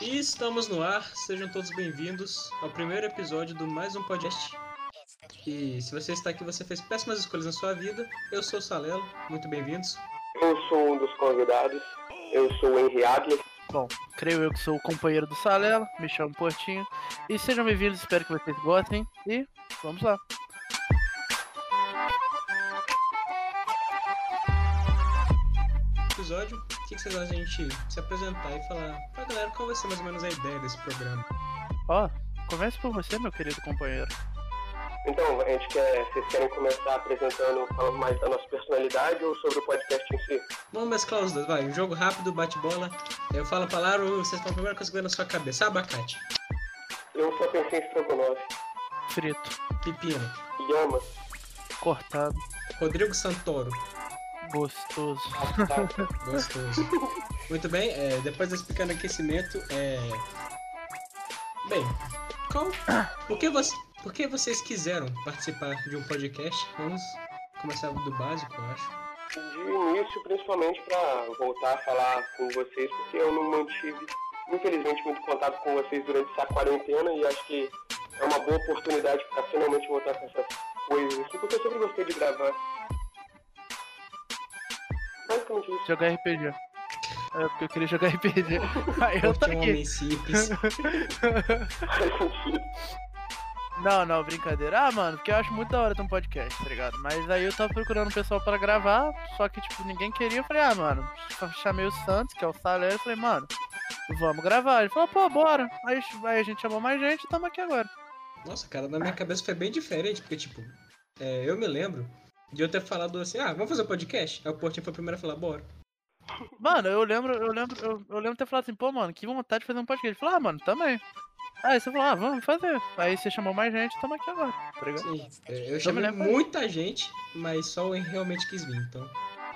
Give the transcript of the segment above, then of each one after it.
E estamos no ar, sejam todos bem-vindos ao primeiro episódio do mais um podcast. E se você está aqui, você fez péssimas escolhas na sua vida. Eu sou o Salelo, muito bem-vindos. Eu sou um dos convidados, eu sou o Henry Adler. Bom, creio eu que sou o companheiro do Salela, me chamo Portinho. E sejam bem-vindos, espero que vocês gostem. E vamos lá. Episódio, que vocês acham de a gente se apresentar e falar pra galera qual vai ser mais ou menos a ideia desse programa? Ó, comece por você, meu querido companheiro. Então, a gente quer, vocês querem começar apresentando, falando mais da nossa personalidade ou sobre o podcast em si? Vamos mesclar os dois, vai. Um jogo rápido, bate-bola. Eu falo a palavra, vocês falam a primeira coisa que vem na sua cabeça. Abacate. Eu só pensei em estrogonofe, Frito, Pepino. Yama, cortado, Rodrigo Santoro. Gostoso. Gostoso. Muito bem, é, depois desse pequeno aquecimento, é. Bem, qual. Por que, você, por que vocês quiseram participar de um podcast? Vamos começar do básico, eu acho. De início, principalmente para voltar a falar com vocês, porque eu não mantive, infelizmente, muito contato com vocês durante essa quarentena e acho que é uma boa oportunidade para finalmente voltar com essas coisas, assim, porque eu sempre gostei de gravar. Basicamente isso. Jogar RPG. É porque eu queria jogar RPG. Aí eu tô é um aqui. Não, não, brincadeira. Ah, mano, porque eu acho muito da hora ter um podcast, tá ligado? Mas aí eu tava procurando um pessoal pra gravar, só que, tipo, ninguém queria. Eu falei, ah, mano, chamei o Santos, que é o Salero, e falei, mano, vamos gravar. Ele falou, pô, bora. Aí, aí a gente chamou mais gente e tamo aqui agora. Nossa, cara, na minha cabeça foi bem diferente, porque, tipo, é, eu me lembro de eu ter falado assim: ah, vamos fazer um podcast? Aí o Portinho foi o primeiro a falar: bora. Mano, eu lembro, eu lembro, eu, eu lembro de ter falado assim, pô, mano, que vontade de fazer um podcast. Ele falou, ah, mano, também. Aí você falou, ah, vamos fazer. Aí você chamou mais gente, tamo aqui agora, tá ligado? Sim, é, eu chamei muita gente, mas só o realmente quis vir, então.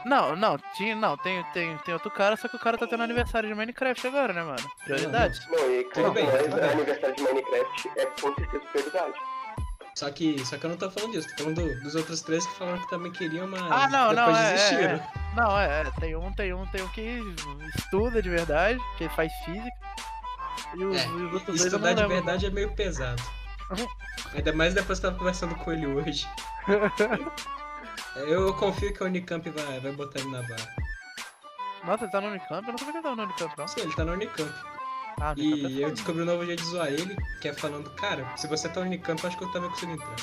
Não, não, tinha, não, tem, tem, tem outro cara, só que o cara tá tendo aniversário de Minecraft agora, né, mano? Prioridade. Bom, e Tudo bem, bem. aniversário de Minecraft é com certeza prioridade. Só que, só que eu não tô falando disso, tô falando do- dos outros três que falaram que também queriam, mas Ah, não, não, depois é, é, desistiram. Não, é, é, tem um, tem um, tem um que estuda de verdade, que faz física. E os, É, os outros Estudar de verdade é meio pesado. Ainda mais depois que eu tava conversando com ele hoje. Eu confio que a Unicamp vai, vai botar ele na barra. Nossa, ele tá no Unicamp? Eu não sabia que ele tava no Unicamp, não. Sim, ele tá na Unicamp. Ah, E eu descobri um novo jeito de zoar ele, que é falando, cara, se você tá no Unicamp, acho que eu também consigo entrar.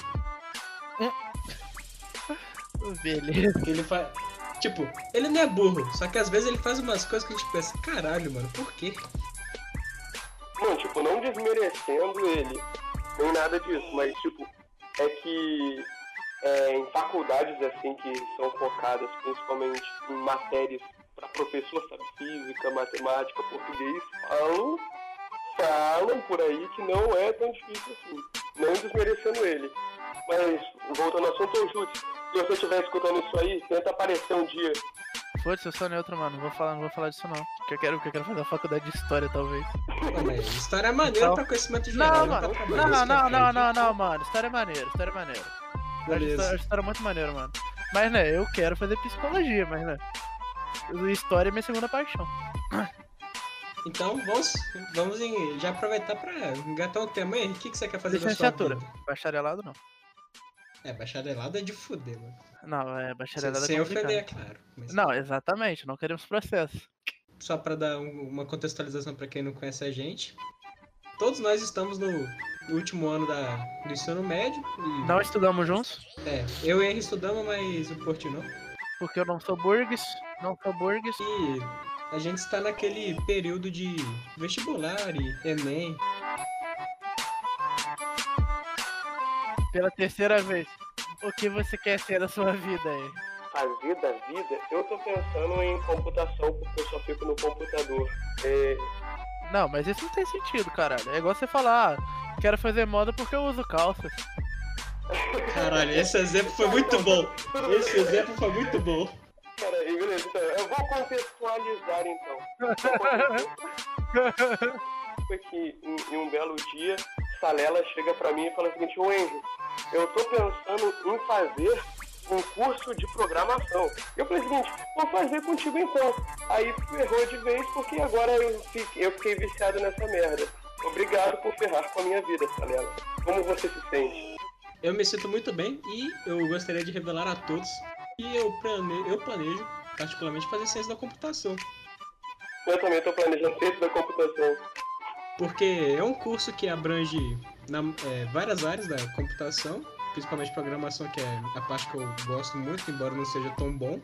Beleza. Ele faz. Tipo, ele não é burro, só que às vezes ele faz umas coisas que a gente pensa, caralho, mano, por quê? Não, tipo, não desmerecendo ele, nem nada disso, mas, tipo, é que é, em faculdades, assim, que são focadas principalmente em matérias para professor, sabe, física, matemática, português, falam, falam por aí que não é tão difícil assim, não desmerecendo ele. Mas, voltando ao assunto, ô, Júlio, se você estiver escutando isso aí, tenta aparecer um dia. Foda-se, eu sou neutro, mano. Não vou falar, não vou falar disso, não. Porque eu quero, porque eu quero fazer uma faculdade de história, talvez. Mas história é maneira Então- pra conhecimento geral, Não, não, mano. Não, não, é não, não, frente. não, não, mano. História é maneira, história é maneira. Eu Beleza. história- história muito maneira, mano. Mas, né, eu quero fazer psicologia, mas, né. História é minha segunda paixão. Então vamos, vamos em- já aproveitar pra engatar um tema aí. O que, que você quer fazer Licenciatura. Bacharelado, não. É, bacharelado é de fuder, mano. Não, é bacharelado Sem é ofender, é claro. Mas Não, exatamente. Não queremos processo. Só pra dar um- uma contextualização pra quem não conhece a gente. Todos nós estamos no último ano da, do ensino médio. E, Não estudamos juntos, É, eu e Henry estudamos, mas o Portinho não. Porque eu não sou burgues. Não sou burgues. E a gente está naquele período de vestibular e Enem. Pela terceira vez. O que você quer ser da sua vida aí? Fazer da vida, eu tô pensando em computação, porque eu só fico no computador. É, Não, mas isso não tem sentido, caralho. É igual você falar, ah, quero fazer moda porque eu uso calças. Caralho, esse exemplo foi muito bom. Esse exemplo foi muito bom. E beleza, então, eu vou contextualizar então. Foi que em, em um belo dia, Salela chega pra mim e fala o seguinte, ô Enzo, eu tô pensando em fazer um curso de programação. Eu falei o seguinte, vou fazer contigo então. Aí ferrou de vez porque agora eu fiquei, eu fiquei viciado nessa merda. Obrigado por ferrar com a minha vida, Salela. Como você se sente? Eu me sinto muito bem e eu gostaria de revelar a todos que eu, plane... eu planejo, particularmente, fazer ciência da computação. Eu também estou planejando ciência da computação. Porque é um curso que abrange na, é, várias áreas da computação, principalmente programação, que é a parte que eu gosto muito, embora não seja tão bom.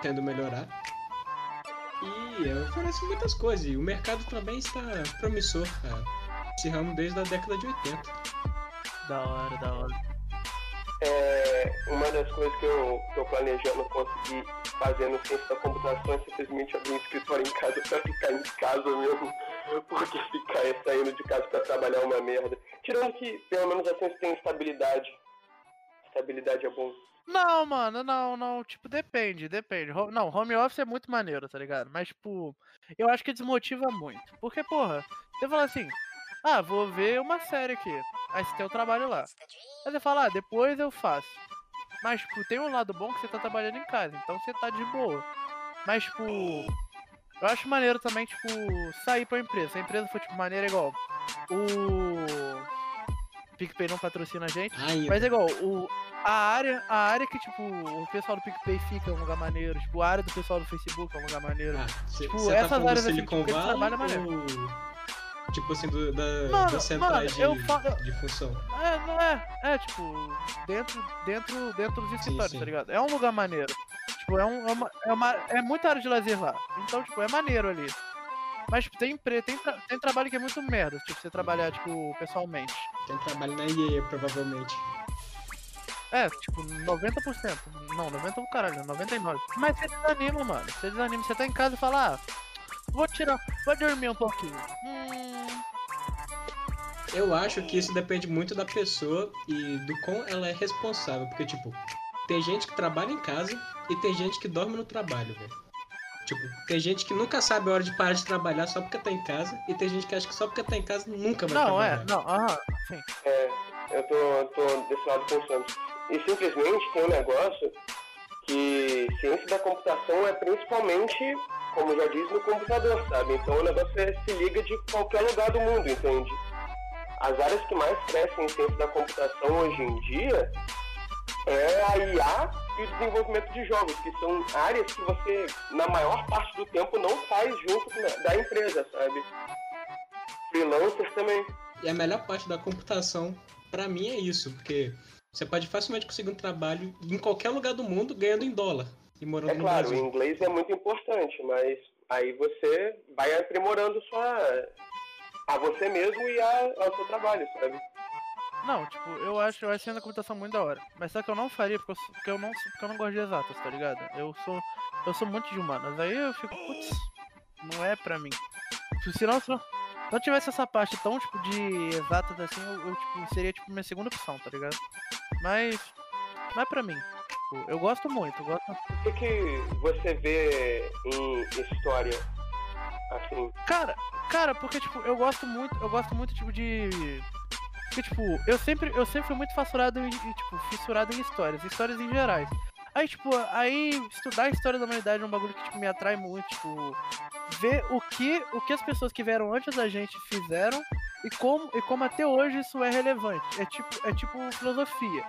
Tendo melhorar. E oferece muitas coisas. E o mercado também está promissor, cara. Esse ramo desde a década de 80. Da hora, da hora. É, uma das coisas que eu tô planejando conseguir fazer no ciência da computação é simplesmente abrir um escritório em casa pra ficar em casa mesmo. Porque ficar saindo de casa pra trabalhar é uma merda. Tirando que pelo menos assim você tem estabilidade. Estabilidade é bom. Não, mano, não, não. Tipo, depende, depende. Não, home office é muito maneiro, tá ligado? Mas, tipo, eu acho que desmotiva muito. Porque, porra, você fala assim, ah, vou ver uma série aqui. Aí você tem o trabalho lá. Aí você fala, ah, depois eu faço. Mas, tipo, tem um lado bom que você tá trabalhando em casa, então você tá de boa. Mas, tipo, eu acho maneiro também, tipo, sair pra empresa. Se a empresa for, tipo, maneira igual. O. PicPay não patrocina a gente. Ainda. Mas é igual, o, a, área, a área que, tipo, o pessoal do PicPay fica é um lugar maneiro. Tipo, a área do pessoal do Facebook é um lugar maneiro. Ah, cê, Tipo, cê tá essas do áreas assim, tipo, que trabalha maneiro. Tipo assim, do, da, Mano, centrais mano, de, falo- de função. É, não é, é, tipo, dentro, dentro, dentro dos escritórios, tá ligado? É um lugar maneiro. Tipo, é, um, é, uma, é, uma, é muita área de lazer lá. Então, tipo, é maneiro ali. Mas tipo, tem, empre- tem, tra- tem trabalho que é muito merda, tipo, você trabalhar, tipo, pessoalmente. Quem trabalha na IE, provavelmente. É, tipo, 90%. Não, 90% do caralho, 99%. Mas você desanima, mano. Você desanima. Você tá em casa e fala, ah, vou tirar, vou dormir um pouquinho. Hum, Eu acho que isso depende muito da pessoa e do quão ela é responsável. Porque, tipo, tem gente que trabalha em casa e tem gente que dorme no trabalho, velho. Tipo, tem gente que nunca sabe a hora de parar de trabalhar só porque tá em casa. E tem gente que acha que só porque tá em casa nunca vai não, é, trabalhar. não, aham, sim. É, eu tô, eu tô desse lado pensando. E simplesmente tem um negócio que ciência da computação é principalmente, como já diz, no computador, sabe? Então o negócio é, se liga de qualquer lugar do mundo, entende? As áreas que mais crescem em ciência da computação hoje em dia é a IA e o desenvolvimento de jogos, que são áreas que você, na maior parte do tempo, não faz junto com- da empresa, sabe? Freelancers também. E a melhor parte da computação, pra mim, é isso. Porque você pode facilmente conseguir um trabalho em qualquer lugar do mundo ganhando em dólar. E morando É no claro, o Brasil. inglês é muito importante, mas aí você vai aprimorando sua a você mesmo e a, ao seu trabalho, sabe? Não, tipo, eu acho, eu acho a computação muito da hora. Mas só que eu não faria porque eu, porque eu não porque eu não gosto de exatas, tá ligado? Eu sou eu sou muito de humanas. Aí eu fico, putz, não é pra mim. Tipo, Se não, se não, não tivesse essa parte tão tipo de exatas assim, eu, eu, tipo, seria tipo minha segunda opção, tá ligado? Mas não é pra mim. Tipo, eu gosto muito, eu gosto. O que, que você vê em história, assim, Cara, cara, porque tipo, eu gosto muito, eu gosto muito tipo de porque tipo, eu sempre eu sempre fui muito fissurado em tipo, fissurado em histórias, histórias em gerais. Aí tipo, aí estudar a história da humanidade é um bagulho que tipo me atrai muito, tipo, ver o que o que as pessoas que vieram antes da gente fizeram e como e como até hoje isso é relevante. É tipo, é tipo filosofia.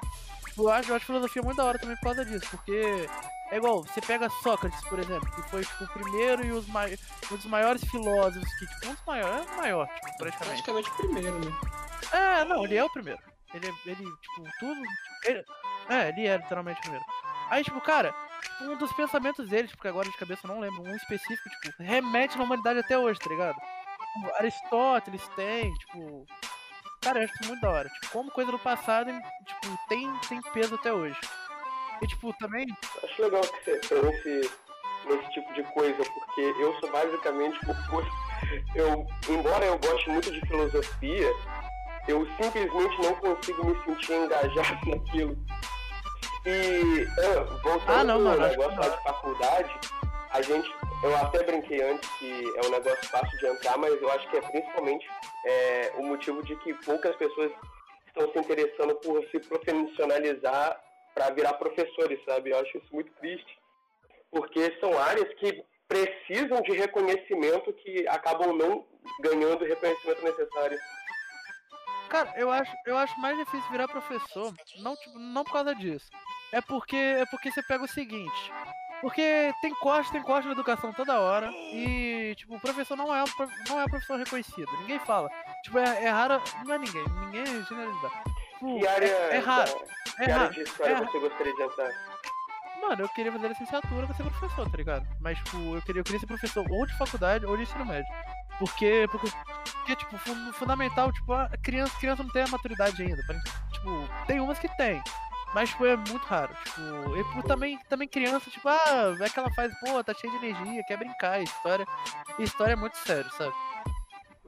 Tipo, eu acho, eu acho filosofia muito da hora também por causa disso, porque é igual, você pega Sócrates, por exemplo, que foi tipo o primeiro e os mai... um dos maiores filósofos, que tipo, um dos maiores, é o maior, tipo, praticamente. Praticamente o primeiro, né? É, não, ele é o primeiro. Ele, ele tipo, tudo. ele- é, ele é literalmente o primeiro. Aí, tipo, cara, tipo, um dos pensamentos deles, porque agora de cabeça eu não lembro, um específico, tipo, remete na humanidade até hoje, tá ligado? Tipo, Aristóteles tem, tipo. Cara, eu acho muito da hora. Tipo, como coisa do passado, tipo, tem, tem peso até hoje. E, tipo, também. acho legal que você pense nesse tipo de coisa, porque eu sou basicamente oposto. Eu, embora eu goste muito de filosofia, eu simplesmente não consigo me sentir engajado naquilo. E ah, voltando Ah, não, mano, negócio lá de faculdade, a gente, eu até brinquei antes que é um negócio fácil de entrar, mas eu acho que é principalmente é, o motivo de que poucas pessoas estão se interessando por se profissionalizar para virar professores, sabe? Eu acho isso muito triste. porque são áreas que precisam de reconhecimento que acabam não ganhando o reconhecimento necessário. Cara, eu acho, eu acho mais difícil virar professor, não, tipo, não por causa disso. É porque, é porque você pega o seguinte. Porque tem corte, tem corte na educação toda hora. E, tipo, o professor não é, um não é um professor reconhecido. Ninguém fala. Tipo, é, é raro. Não é ninguém. Ninguém é generalizar. Tipo, Que área, é, é raro. que É área raro. de história é você gostaria de entrar? Mano, eu queria fazer licenciatura pra ser professor, tá ligado? Mas, tipo, eu queria, eu queria ser professor ou de faculdade ou de ensino médio. Porque, porque, porque tipo, fun- fundamental, tipo, a criança, criança não tem a maturidade ainda. pra- tipo, tem umas que tem. Mas, tipo, é muito raro. Tipo, e por também, também criança, tipo, ah, é que ela faz, pô, tá cheia de energia, quer brincar. História, história é muito sério, sabe?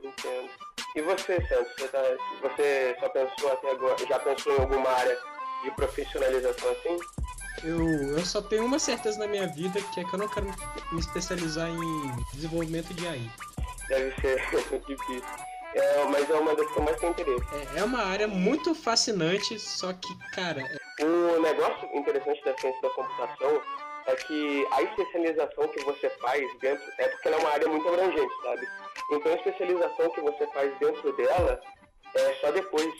Entendo. E você, Santos? Você, tá, você só pensou até agora, já pensou em alguma área de profissionalização assim? Eu, eu só tenho uma certeza na minha vida, que é que eu não quero me especializar em desenvolvimento de AI. Deve ser difícil. É, mas é uma das que eu mais tenho interesse. É, é uma área muito fascinante, só que, cara, é- O negócio interessante da ciência da computação é que a especialização que você faz dentro. É porque ela é uma área muito abrangente, sabe? Então a especialização que você faz dentro dela é só depois.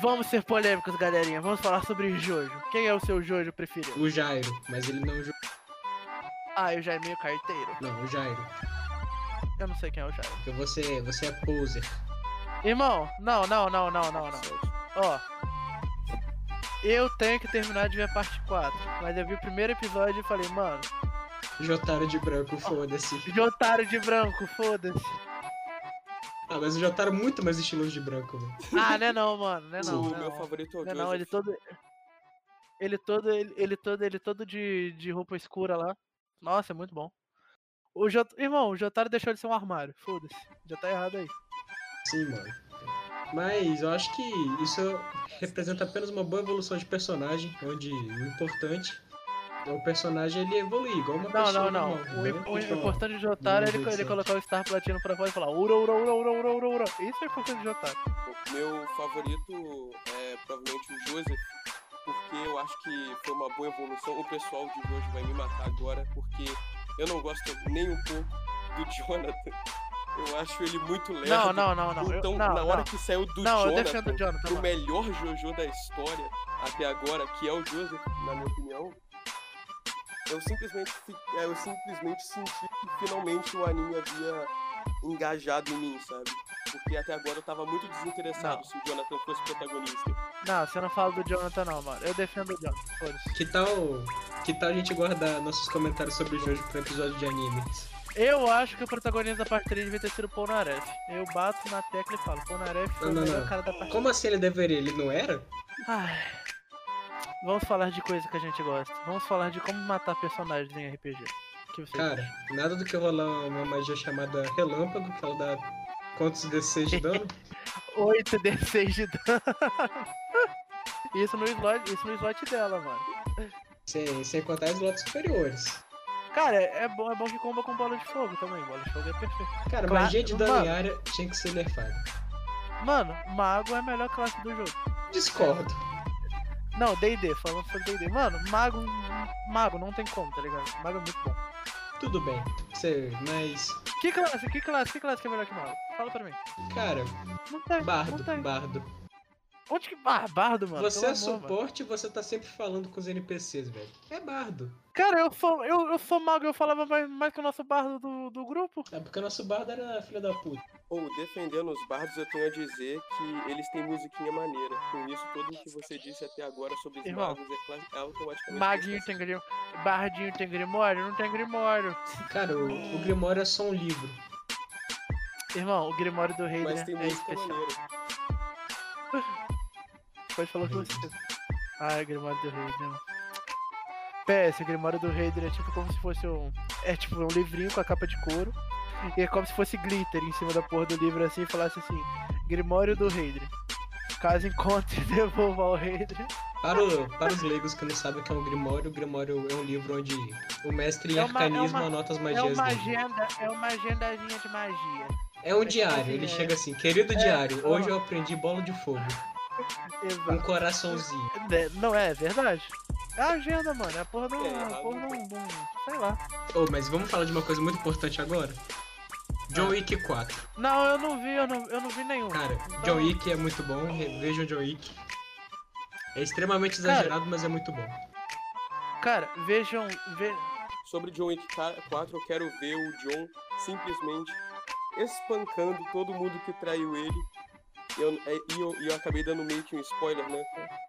Vamos ser polêmicos, galerinha. Vamos falar sobre Jojo. Quem é o seu Jojo preferido? o Jairo, mas ele não. jo- Ah, eu já é meio carteiro. Não, o Jairo. Eu não sei quem é o Jairo. Porque você, você é poser. Irmão, não, não, não, não, não, não. Ó. Eu tenho que terminar de ver a parte 4. Mas eu vi o primeiro episódio e falei, mano, Jotaro de branco, foda-se. de otário de branco, foda-se. Ah, mas o Jotaro é muito mais estiloso de branco, velho. Ah, né não, mano, né não. o né meu não. favorito é o Né Joseph. não, ele todo. Ele todo, ele, ele todo, ele todo de, de roupa escura lá. Nossa, é muito bom. O Jot... Irmão, o Jotaro deixou de ser um armário. Foda-se. Já tá errado aí. Sim, mano. Mas eu acho que isso representa apenas uma boa evolução de personagem, onde o importante é o personagem ele evoluir, igual uma Não, pessoa não, não. normal, O, né? im- o Tipo, importante de Jotaro é ele, do ele colocar o Star Platino pra fora e falar ura, ura, ura, ura, ura, ura, ura. Isso é o importante de Jotaro. O meu favorito é provavelmente o Joseph, porque eu acho que foi uma boa evolução. O pessoal de hoje vai me matar agora, porque eu não gosto nem um pouco do Jonathan. Eu acho ele muito lerdo. Não, não, não, não. Eu, Então, não, na hora não. que saiu do Não, eu Jonathan, o Jonathan. mano. melhor Jojo da história até agora, que é o Joseph, na minha opinião, eu simplesmente, é, eu simplesmente senti que finalmente o anime havia engajado em mim, sabe? Porque até agora eu tava muito desinteressado Não. se o Jonathan fosse protagonista. Não, você não fala do Jonathan, não, mano. Eu defendo o Jonathan. Foda-se. Que tal, que tal a gente guardar nossos comentários sobre o Jojo pro episódio de anime? Eu acho que o protagonista da parte 3 devia ter sido o Polnareff. Eu bato na tecla e falo, Polnareff foi Não, o não, melhor não. cara da parte Como assim ele deveria? Ele não era? Ai. Vamos falar de coisa que a gente gosta. Vamos falar de como matar personagens em RPG. Cara, nada do que rolar uma magia chamada relâmpago, que ela dá quantos D6 de dano? 8d6 de dano. Isso no slot, isso no slot dela, mano. sem, sem contar as lotes superiores. Cara, é bom, é bom que comba com bola de fogo também. Bola de fogo é perfeito. Cara, Claro, magia de dano em área tinha que ser nerfada. Mano, mago é a melhor classe do jogo. Discordo. Não, D&D, falando sobre D&D. Mano, mago, mago não tem como, tá ligado? Mago é muito bom. Tudo bem. Você, mas. Que classe, que classe, que classe que é melhor que mago? Fala pra mim. Cara, Não tem, não bardo, tem. bardo. Onde que... Ah, bardo, mano. Você é amor, suporte e você tá sempre falando com os NPCs, velho. É bardo. Cara, eu sou, eu, eu sou mago, eu falava mais, mais que o nosso bardo do, do grupo. É porque o nosso bardo era filha da puta. Ou, defendendo os bardos, eu tenho a dizer que eles têm musiquinha maneira. Com isso, tudo o que você disse até agora sobre os Irmão, magos é, é automaticamente... Maguinho tem grim... Bardinho tem grimório? Não tem grimório. Cara, o, o Grimório é só um livro. Irmão, o grimório do rei Mas tem é especial. maneira. Pode falar que você Ah, o grimório do rei, né? PS, o grimório do rei é tipo como se fosse um... É tipo um livrinho com a capa de couro. E é como se fosse glitter em cima da porra do livro assim e falasse assim, Grimório do Heidre. Caso encontre, devolva ao Heidre. Para, o- para os leigos que não sabem o que é um Grimório, o Grimório é um livro onde o mestre em É uma- é arcanismo uma- anota as É magias uma dele. agenda, é uma agendazinha de magia. É um é diário, ele chega é- assim, querido é, diário, hoje eu aprendi bola de fogo. Um Exato. coraçãozinho. É, Não é, é verdade. É a agenda, mano. É a porra do. É, É, a porra do, do. Sei lá. Oh, mas vamos falar de uma coisa muito importante agora? John Wick 4. Não, eu não vi, eu não, eu não vi nenhum. Cara, Então- John Wick é muito bom, vejam John Wick. É extremamente exagerado, mas é muito bom. Cara, vejam. Ve... Sobre John Wick 4, eu quero ver o John simplesmente espancando todo mundo que traiu ele. Eu, é, e, eu, e eu acabei dando meio que um spoiler, né?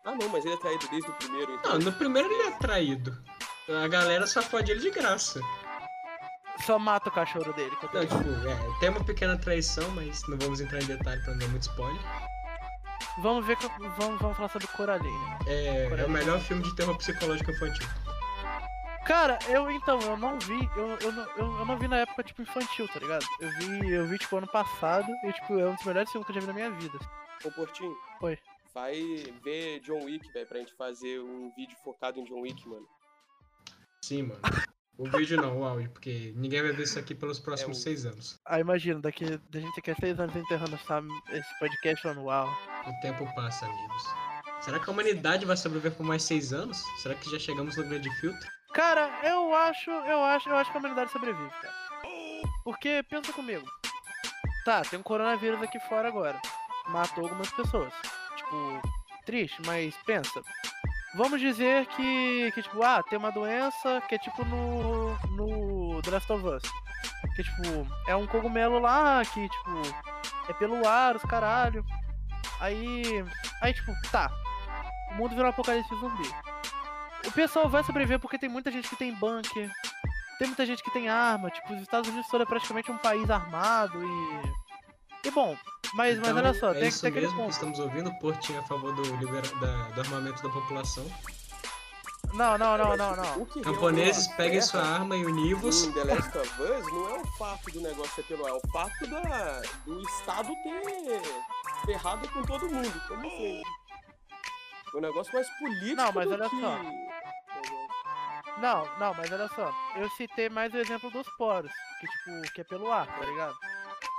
Ah não, mas ele é traído desde o primeiro, então. Não, no primeiro ele é traído. A galera só fode ele de graça. Só mata o cachorro dele. que eu tô Não, tipo, é, tem uma pequena traição, mas não vamos entrar em detalhe pra não dar muito spoiler. Vamos ver. que- Vamos, vamos falar sobre Coraline. É, é o melhor filme de terror psicológico infantil. Cara, eu então, eu não vi, eu, eu, não- eu, eu não vi na época, tipo, infantil, tá ligado? Eu vi, eu vi, tipo, ano passado e, tipo, é um dos melhores filmes que eu já vi na minha vida. Ô Portinho. Oi. Vai ver John Wick, velho, pra gente fazer um vídeo focado em John Wick, mano. Sim, mano. O vídeo não, o áudio, porque ninguém vai ver isso aqui pelos próximos É o- seis anos. Ah, imagina, daqui, a gente daqui a seis anos enterrando essa, esse podcast uau. O tempo passa, amigos. Será que a humanidade vai sobreviver por mais seis anos? Será que já chegamos no grande filtro? Cara, eu acho, eu acho, eu acho que a humanidade sobrevive, cara. Porque, pensa comigo. Tá, tem um coronavírus aqui fora agora. Matou algumas pessoas. Tipo, triste, mas pensa. Vamos dizer que, que tipo, ah, tem uma doença que é tipo no, no The Last of Us. Que, tipo, é um cogumelo lá que, tipo, é pelo ar, os caralho. Aí, aí, tipo, tá. O mundo virou um apocalipse zumbi. O pessoal vai sobreviver porque tem muita gente que tem bunker, tem muita gente que tem arma, tipo, os Estados Unidos todo é praticamente um país armado e. E bom, mas, mas Então, olha só, é tem que isso aquele mesmo que estamos ouvindo. O Porto a favor do, libera... da- do armamento da população. Não, não, não, Mas, não, não. Camponeses, realmente peguem sua arma e univos. The Last of Us não é o fato do negócio ser pelo ar, é o fato da, do Estado ter ferrado com todo mundo, como sempre. O negócio mais político Não, mas do olha que... só. Não, não, mas olha só, eu citei mais o exemplo dos poros, que tipo, que é pelo ar, tá ligado?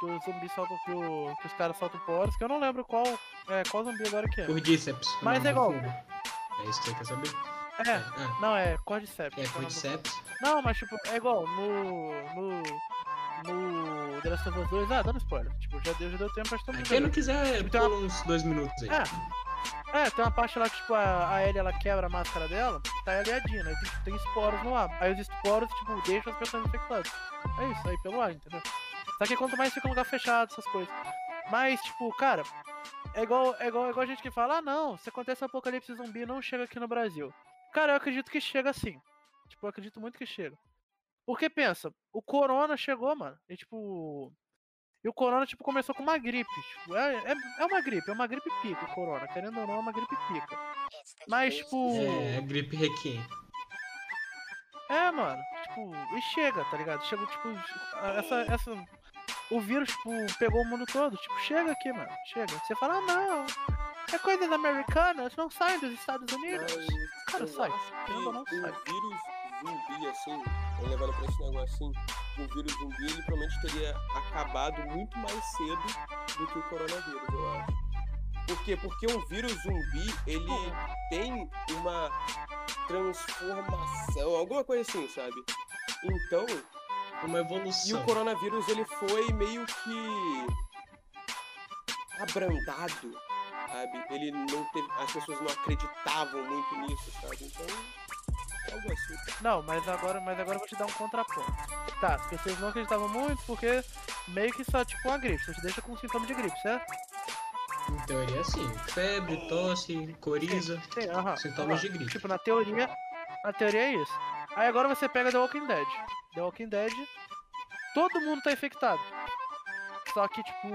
Que os zumbis soltam, que, o- que os caras soltam poros, que eu não lembro qual, é, qual zumbi agora que é. Cordyceps. o Mas é igual. É isso que você quer saber? É, Ah, não, é Cordyceps. é é Cordyceps. Não, mas tipo, é igual no. No. No The Last of Us 2, ah, dando spoiler. Tipo, já deu, já deu tempo pra todo mundo Quem não quiser, Tipo, tem uma- pula uns dois minutos aí. É. É, tem uma parte lá que, tipo, a, a Ellie ela quebra a máscara dela, tá ali a Dina, aí tem, tipo, tem esporos no ar. Aí os esporos, tipo, deixam as pessoas infectadas. É isso, aí pelo ar, entendeu? Só que quanto mais fica um lugar fechado, essas coisas. Mas, tipo, cara, é igual, é igual, é igual a gente que fala, ah não, se acontece um apocalipse zumbi, não chega aqui no Brasil. Cara, eu acredito que chega sim. Tipo, eu acredito muito que chega. Porque pensa, o corona chegou, mano. E tipo. E o corona, tipo, começou com uma gripe. Tipo, é, é, é uma gripe, é uma gripe pica, o corona. Querendo ou não, é uma gripe pica. Mas, tipo. É, gripe requiem. É, mano. Tipo, e chega, tá ligado? Chega, tipo, essa. essa o vírus, tipo, pegou o mundo todo. Tipo, chega aqui, mano. Chega. Você fala, ah, não. É coisas americanas, não saem dos Estados Unidos. Mas Cara, sai. Querendo ou não, o sai. vírus zumbi, assim, levando pra esse negócio assim, o vírus zumbi, ele provavelmente teria acabado muito mais cedo do que o coronavírus, eu acho. Por quê? Porque um vírus zumbi, ele tem uma transformação, alguma coisa assim, sabe? Então, Uma e evolução. o coronavírus, ele foi meio que abrandado, sabe? Ele não teve, as pessoas não acreditavam muito nisso, sabe? Então. Não, mas agora, mas agora eu vou te dar um contraponto. Tá, as pessoas não acreditavam muito porque meio que só tipo uma gripe, só te deixa com sintoma de gripe, certo? Em teoria, sim. Febre, tosse, coriza. Sim, aham. Sintomas aham. de gripe. Tipo, na teoria, na teoria é isso. Aí agora você pega The Walking Dead. The Walking Dead, todo mundo tá infectado. Só que, tipo,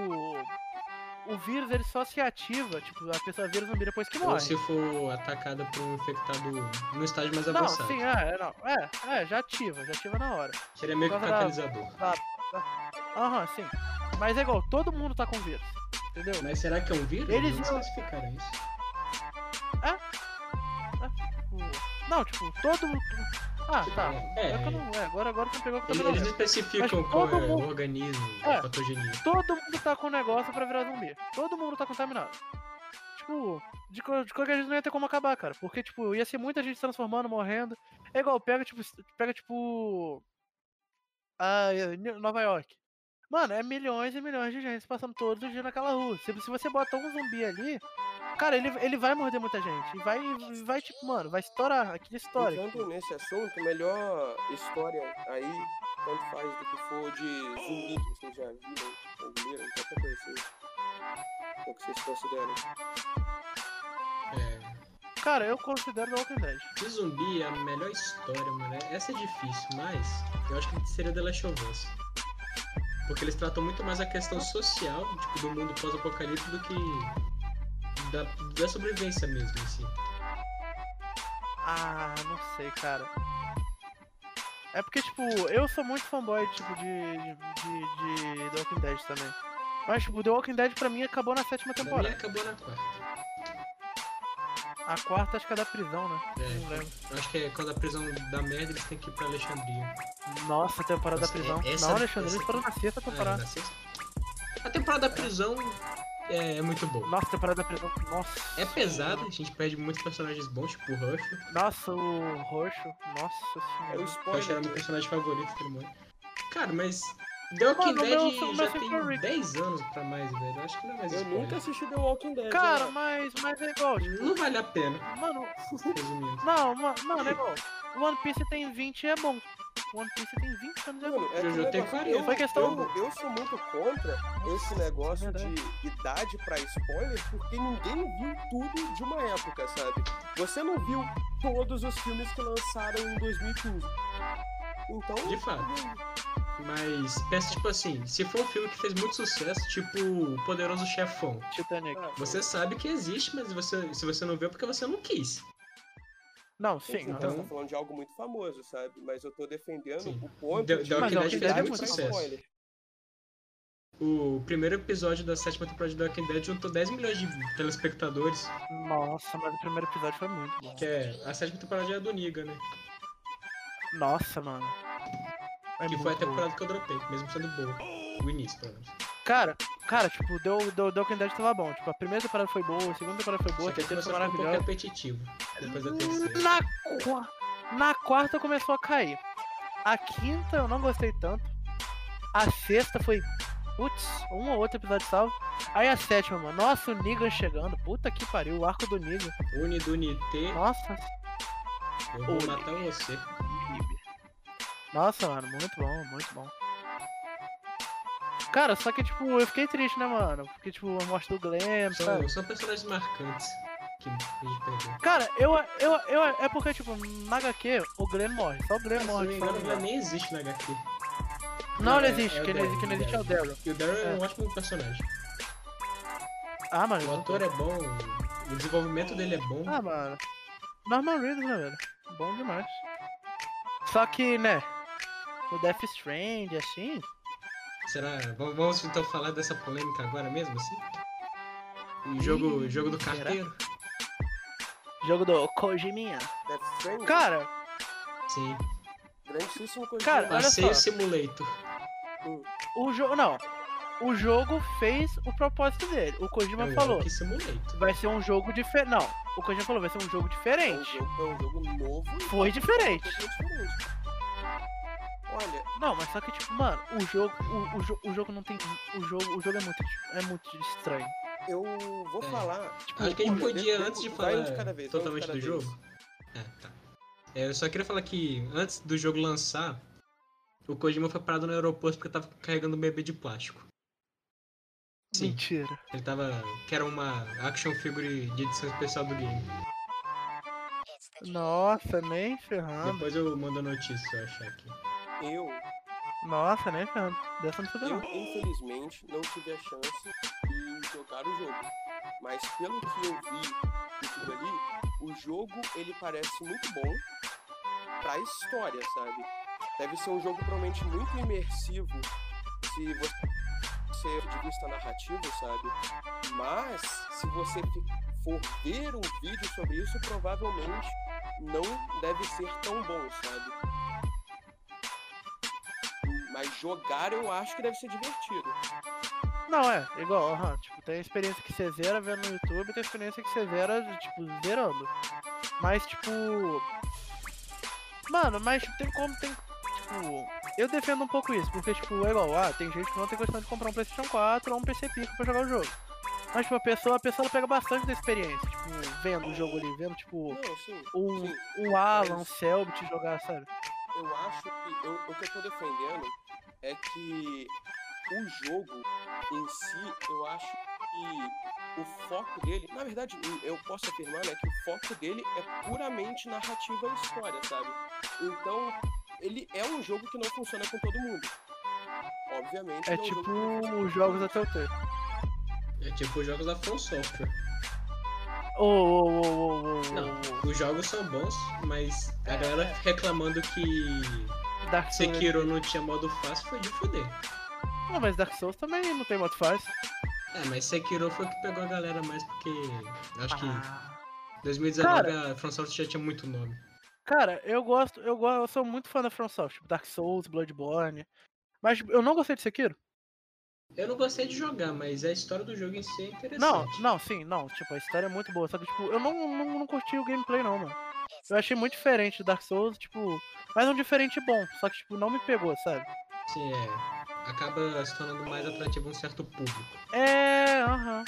o vírus ele só se ativa, tipo, a pessoa vira zumbi depois que Ou morre. se for atacada por um infectado no estágio mais Não, avançado. sim, é, é, não. É, é, já ativa, já ativa na hora. Seria meio que Por causa da- catalisador. Aham, sim. Mas é igual, todo mundo tá com vírus. Entendeu? Mas será que é um vírus? Eles Não especificaram isso. Tipo, Não, tipo, todo mundo. Ah, tá. É, É que não- é, agora, agora você pegou que Eles, também não eles lembro. especificam qual é o mundo- organismo, É. patogenia. Todo mundo tá com negócio pra virar zumbi. Todo mundo tá contaminado. Tipo, de, de qualquer jeito não ia ter como acabar, cara. Porque, tipo, ia ser muita gente se transformando, morrendo. É igual, pega, tipo, pega, tipo. A Ni- Nova York. Mano, é milhões e milhões de gente passando todos os dias naquela rua. Se, se você bota um zumbi ali, cara, ele, ele vai morder muita gente. E vai, vai, tipo, mano, vai estourar. Aquele história. Entrando nesse assunto, melhor história aí, tanto faz do que for de zumbi que vocês já viram, ou leram, qualquer coisa assim. O que vocês consideram? É, Cara, eu considero The Walking Dead. de zumbi, a melhor história, mano. Essa é difícil, mas eu acho que seria The Last of Us. Porque eles tratam muito mais a questão social, tipo, do mundo pós-apocalipse do que da, da sobrevivência mesmo, assim. Ah, não sei, cara. É porque, tipo, eu sou muito fanboy, tipo, de, de, de, The Walking Dead também. Mas, tipo, The Walking Dead pra mim acabou na sétima Pra mim temporada. acabou na quarta. A quarta acho que é da prisão, né? É, eu acho que é quando a prisão dá merda, eles têm que ir pra Alexandria. Nossa, a temporada da Nossa, prisão. é- essa- não, Alexandre, essa eles foram na sexta Ah, temporada. na sexta? A temporada da prisão é, é muito boa. Nossa, a temporada da prisão. Nossa. É pesada, a gente perde muitos personagens bons, tipo o Rush. Nossa, o roxo. Nossa É o senhora. O Rush era spoiler. meu personagem favorito, todo mundo. Cara, mas The Walking Mano, o Dead meu- já tem foi o Rick. 10 anos pra mais, velho. Eu acho que não é mais Eu spoiler. nunca assisti The Walking Dead. Cara, né? mas, mas é igual, tipo, Não vale a pena, mano, resumindo. não, ma- mano, é igual. One Piece tem 20 e é bom. One Piece tem 20 anos é. Mano, é Jojo tem 40. eu, Foi questão- eu, eu sou muito contra esse negócio Verdade. de idade pra spoiler, porque ninguém viu tudo de uma época, sabe? Você não viu todos os filmes que lançaram em 2015. Então. De fato. Mas pensa, tipo assim, se for um filme que fez muito sucesso, tipo O Poderoso Chefão, Titanic. ah, você sabe que existe, mas você, se você não viu é porque você não quis. Não, Sim, então, então- você tá falando de algo muito famoso, sabe? Mas eu tô defendendo Sim. o ponto The- de The Walking Dead fez muito sucesso. spoiler. O primeiro episódio da sétima temporada de The Walking Dead juntou 10 milhões de telespectadores, Nossa, mas o primeiro episódio foi muito bom. que é a sétima temporada é a do Niga, né? Nossa, mano. É que foi a bom. temporada que eu dropei, mesmo sendo boa. O início, pelo menos. Cara, cara, tipo, The Walking Dead tava bom. Tipo, a primeira temporada foi boa, a segunda temporada foi boa, a terceira foi a ficar um maravilhosa. repetitivo. Depois da terceira. Na, na quarta começou a cair. A quinta eu não gostei tanto. A sexta foi. Putz, um ou outro episódio salvo. Aí a sétima, mano. Nossa, o Negan chegando. Puta que pariu, o arco do Negan. Uni do Nite, Nossa, eu vou Uni. matar você. Nossa, mano, muito bom, muito bom. Cara, só que, tipo, eu fiquei triste, né, mano? Porque, tipo, a morte do Glenn, sabe? São, são personagens marcantes que a gente perdeu. Cara, eu, eu, eu. É porque, tipo, na HQ, o Glenn morre. Só o Glenn Se não morre. me engano, o Glenn. Nem existe na HQ. Não, ele É- existe. é o Quem não existe, não é o Daryl. E o Daryl é É. um ótimo personagem. Ah, mano. O ator é bom, o desenvolvimento dele é bom. Ah, mano. Norman Reedus, né, velho? Bom demais. Só que, né? O Death Strand, assim. Será? Vamos, então falar dessa polêmica agora mesmo, assim? O jogo, Ih, jogo do será? carteiro? Jogo do Kojiminha. Cara, Sim. grandíssimo coisa. Cara, olha Passeio só. Simulator. o jogo. Não. O jogo fez o propósito dele. O Kojima um falou. Vai ser um jogo diferente. Não. O Kojima falou, vai ser um jogo É um diferente. jogo, é um jogo novo. Foi diferente. diferente. Não, mas só que, tipo, mano, o jogo. O, o, jo- o jogo não tem. O jogo, o jogo é muito, é muito estranho. eu vou É. falar. Tipo, Acho que a gente podia, de- antes de falar cada vez, de totalmente cada do vez. jogo. Ah, tá. É, eu só queria falar que antes do jogo lançar, o Kojima foi parado no aeroporto porque tava carregando um bebê de plástico. Sim, Mentira. ele tava. que era uma action figure de edição especial do game. Nossa, nem ferrando. Depois eu mando a notícia se eu achar aqui. Eu, Nossa, nem ferrando. Dessa não eu, infelizmente, não tive a chance de jogar o jogo. Mas pelo que eu vi de tudo ali, o jogo ele parece muito bom pra história, sabe? Deve ser um jogo provavelmente muito imersivo se você de vista narrativo, sabe? Mas se você for ver um vídeo sobre isso, provavelmente não deve ser tão bom, sabe? Mas jogar eu acho que deve ser divertido. Não, é, igual, aham. Tipo, tem a experiência que você zera vendo no YouTube, tem a experiência que você zera, tipo, zerando. Mas, tipo. Mano, mas tipo, tem como, tem. Tipo. Eu defendo um pouco isso, porque, tipo, é igual, ah, tem gente que não tem questão de comprar um PlayStation 4 ou um PC Pico pra jogar o jogo. Mas, tipo, a pessoa, a pessoa pega bastante da experiência, tipo, vendo o jogo ali, vendo, tipo, Não, sim. um, sim. um Alan, um Selbit jogar, sabe? eu acho que eu- o que eu tô defendendo é que o jogo em si, eu acho que o foco dele, na verdade, eu posso afirmar, né, que o foco dele é puramente narrativa e história, sabe? Então, ele é um jogo que não funciona com todo mundo. Obviamente. É ele um tipo jogo os jogos da Telltale. É tipo os jogos da From Software. Ô, ô, ô, ô, ô, ô, Não, os jogos são bons, mas a É, galera é. reclamando que Dark Souls. Sekiro não tinha modo fácil foi de foder. Não, mas Dark Souls também não tem modo fácil. É, mas Sekiro foi o que pegou a galera mais porque acho que Ah. 2019 a From Software já tinha muito nome. Cara, eu gosto, eu gosto, eu sou muito fã da FromSoft, tipo Dark Souls, Bloodborne. Mas eu não gostei de Sekiro. Eu não gostei de jogar, mas a história do jogo em si é interessante. Não, não, sim, não. Tipo, a história é muito boa. Só que, tipo, eu não, não, não curti o gameplay, não, mano. Eu achei muito diferente do Dark Souls, tipo. Mas um diferente bom. Só que, tipo, não me pegou, sabe? Sim, é. Acaba se tornando mais atrativo a um certo público. É, aham.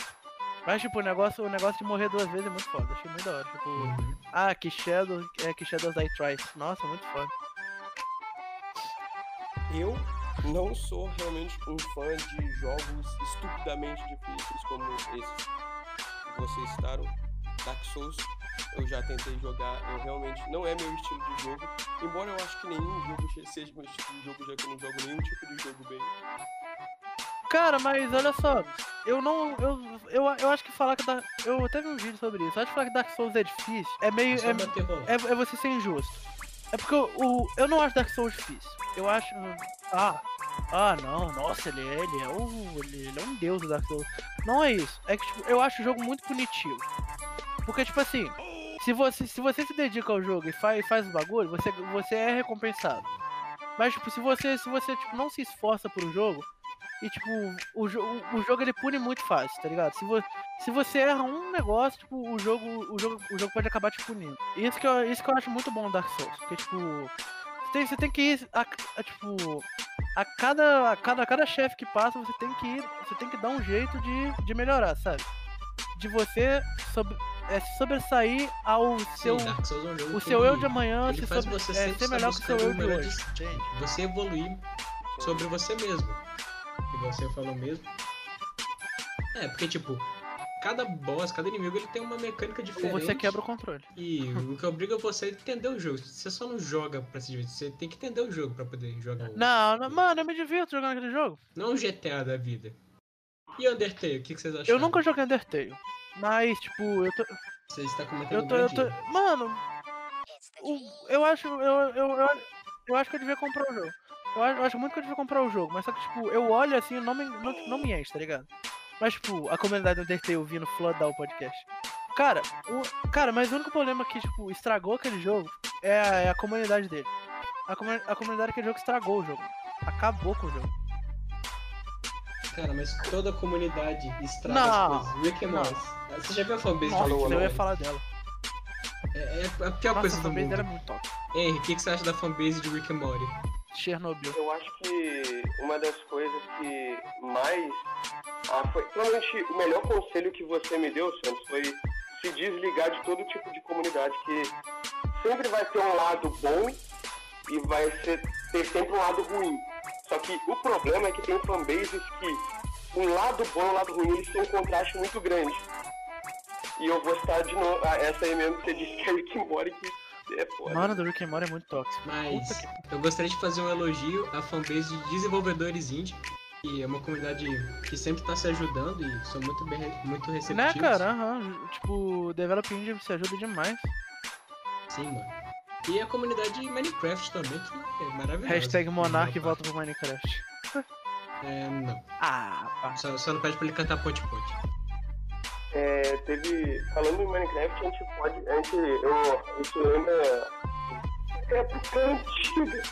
Mas, tipo, o negócio, o negócio de morrer duas vezes é muito foda. Achei muito da hora. Tipo, Uhum. ah, que Shadow, é, que Shadows I Tries. Nossa, muito foda. Eu não sou realmente um fã de jogos estupidamente difíceis como esses que vocês citaram. Dark Souls, eu já tentei jogar, eu realmente não é meu estilo de jogo. Embora eu acho que nenhum jogo seja meu estilo de jogo, já que eu não jogo nenhum tipo de jogo bem. Cara, mas olha só, eu não. Eu, eu, eu acho que falar que. Dark, eu até vi um vídeo sobre isso. Eu acho que falar que Dark Souls é difícil é meio. É É, é, é você ser injusto. É porque o, o- eu não acho Dark Souls difícil. Eu acho. Ah, ah não, nossa, ele, é- ele é o. Ele, ele é um deus do Dark Souls. Não é isso. É que tipo, eu acho o jogo muito punitivo. Porque, tipo assim, se você se, você se dedica ao jogo e faz, faz o bagulho, você, você é recompensado. Mas, tipo, se você, se você tipo, não se esforça por um jogo, e tipo, o, o, o jogo ele pune muito fácil, tá ligado? Se, vo se você erra um negócio, tipo, o jogo, o jogo, o jogo pode acabar te punindo. Isso que, eu, isso que eu acho muito bom no Dark Souls. Porque, tipo, você tem, você tem que ir. A, a, tipo, a cada, a cada, a cada chefe que passa, você tem que ir. Você tem que dar um jeito de, de melhorar, sabe? De você sobre, é, se sobressair ao seu. Sim, é um O seu eu de amanhã se faz sobre, você é, ser melhor que o seu eu de hoje. de-? Você evoluir sobre você mesmo. Igual você falou mesmo. É, porque tipo, cada boss, cada inimigo, ele tem uma mecânica Ou diferente. você quebra o controle. E o que obriga você a entender o jogo. Você só não joga pra se divertir, você tem que entender o jogo pra poder jogar. Não, não, mano, eu me divirto jogando aquele jogo. Não o GTA da vida. E Undertale, o que, que vocês acharam? Eu nunca joguei Undertale. Mas, tipo, eu tô. Você está comentando Eu tô. Eu tô. Mano. o- eu acho. Eu, eu, eu, eu acho que eu devia comprar o jogo. Eu acho, eu acho muito que eu devia comprar o jogo. Mas só que, tipo, eu olho assim e não me, não, não me enche, tá ligado? Mas, tipo, a comunidade do Undertale vindo flodar o podcast. Cara, o, cara, mas o único problema que, tipo, estragou aquele jogo é a, é a comunidade dele. A, comu- a comunidade daquele jogo estragou o jogo. Acabou com o jogo. Cara, mas toda a comunidade estraga Não, as coisas. Rick and. Morty. Você já viu a fanbase Nossa, de Rick and eu ia Morty? falar dela. É, é a pior Nossa, coisa a do fanbase mundo. dela é muito top. Henry, o que, que você acha da fanbase de Rick and Morty? Chernobyl. Eu acho que uma das coisas que mais. Ah, foi, provavelmente o melhor conselho que você me deu, Santos, foi se desligar de todo tipo de comunidade, que sempre vai ter um lado bom e vai ser, ter sempre um lado ruim. Só que o problema é que tem fanbases que um lado bom e um lado ruim, eles têm um contraste muito grande. E eu vou citar de novo ah, essa aí mesmo que você disse que é Rick and Morty, que é foda. Mano, do Rick and Morty é muito tóxico. Mas eu gostaria de fazer um elogio à fanbase de desenvolvedores indie, que é uma comunidade que sempre tá se ajudando e são muito bem muito receptivos. Né, cara? Aham. Tipo, Develop Indie se ajuda demais. Sim, mano. E a comunidade de Minecraft também, que é maravilhosa. Hashtag Monark Não, volta pro Minecraft. É, não. Ah, pá. Só, só não pede pra ele cantar ponte ponte. É, teve. Falando em Minecraft, a gente pode. A gente. Eu, isso lembra. época antiga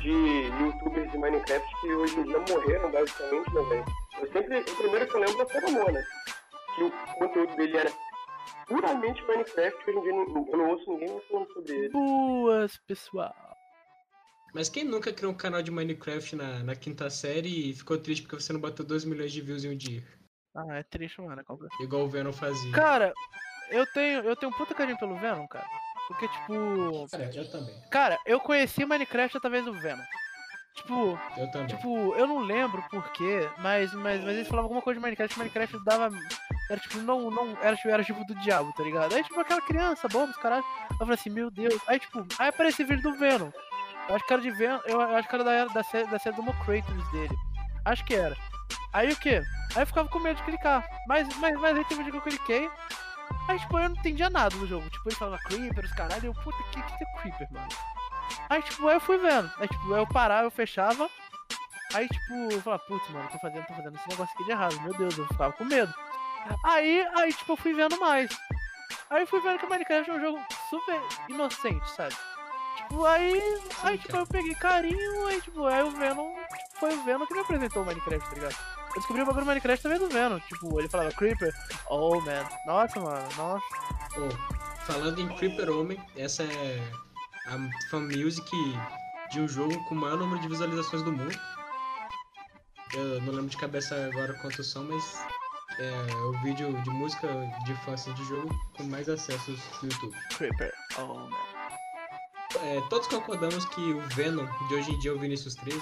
de youtubers de Minecraft que hoje em dia morreram basicamente, né, velho? Eu sempre, o primeiro que eu lembro é Feromona, que o conteúdo dele era puramente Minecraft, hoje em dia eu não, eu não ouço ninguém mais falando sobre ele. Boas, pessoal. Mas quem nunca criou um canal de Minecraft na, na quinta série e ficou triste porque você não bateu 2 milhões de views em um dia? Ah, é triste, mano. é complicado. Igual o Venom fazia. Cara, eu tenho, eu tenho um puta carinho pelo Venom, cara. Porque, tipo. Cara, eu também. Cara, eu conheci Minecraft através do Venom. Tipo, Eu também. tipo, eu não lembro porquê, mas, mas, mas eles falavam alguma coisa de Minecraft, Minecraft dava. Era tipo, não, não, era tipo, era tipo do diabo, tá ligado? Aí, tipo, aquela criança, boba, caralho. Eu falei assim, meu Deus. Aí, tipo, aí apareceu vídeo do Venom. Eu acho que era de Venom, eu, acho que era da, da, série, da série do Mocrators dele. Acho que era. Aí o quê? Aí eu ficava com medo de clicar. Mas, mas, mas aí teve um dia que eu cliquei. Aí, tipo, eu não entendia nada do jogo. Tipo, ele falava Creeper, os caralho. Eu, puta, que que é Creeper, mano? Aí, tipo, aí eu fui vendo. Aí, tipo, aí eu parava, eu fechava. Aí, tipo, eu falava, putz, mano, tô fazendo, tô fazendo esse negócio aqui de errado. Meu Deus, eu ficava com medo. Aí, aí, tipo, eu fui vendo mais. Aí eu fui vendo que o Minecraft é um jogo super inocente, sabe? Tipo, aí, aí, tipo, eu peguei carinho, aí, tipo, aí o Venom, tipo, foi o Venom que me apresentou o Minecraft, tá ligado? Eu descobri o bagulho do Minecraft também do Venom. Tipo, ele falava Creeper, oh man. Nossa, mano, nossa. Ô, falando em Creeper Homem, essa é a fan music de um jogo com o maior número de visualizações do mundo. Eu não lembro de cabeça agora quantos são, mas é o vídeo de música de fã assim, de jogo com mais acessos no YouTube. Creeper, oh man. É, todos concordamos que o Venom de hoje em dia é o Vinicius 13.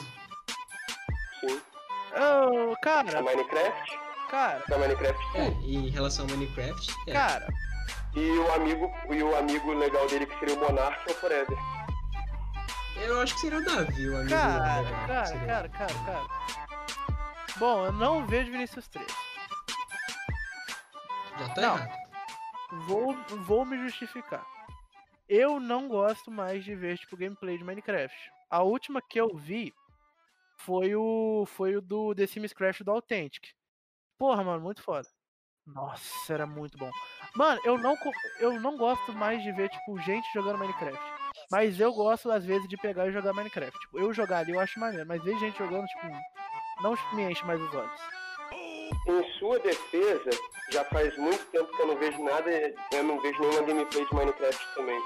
Sim. Oh, A cara, Minecraft, cara, da Minecraft, sim. É, e em relação ao Minecraft, é. cara. E o amigo, e o amigo legal dele que seria o Monark é o Forever. Eu acho que seria o Davi, o amigo Cara, legal, cara, seria- cara, cara, cara. Bom, eu não vejo Vinicius 3. Já tá Não. errado. Vou, vou me justificar. Eu não gosto mais de ver, tipo, gameplay de Minecraft. A última que eu vi foi o foi o do The Sims Craft do Authentic. Porra, mano, muito foda. Nossa, era muito bom. Mano, eu não, eu não gosto mais de ver, tipo, gente jogando Minecraft. Mas eu gosto, às vezes, de pegar e jogar Minecraft. Tipo, eu jogar ali eu acho maneiro, mas ver gente jogando, tipo, não me enche mais os olhos. Em sua defesa, já faz muito tempo que eu não vejo nada, eu não vejo nenhuma gameplay de Minecraft também.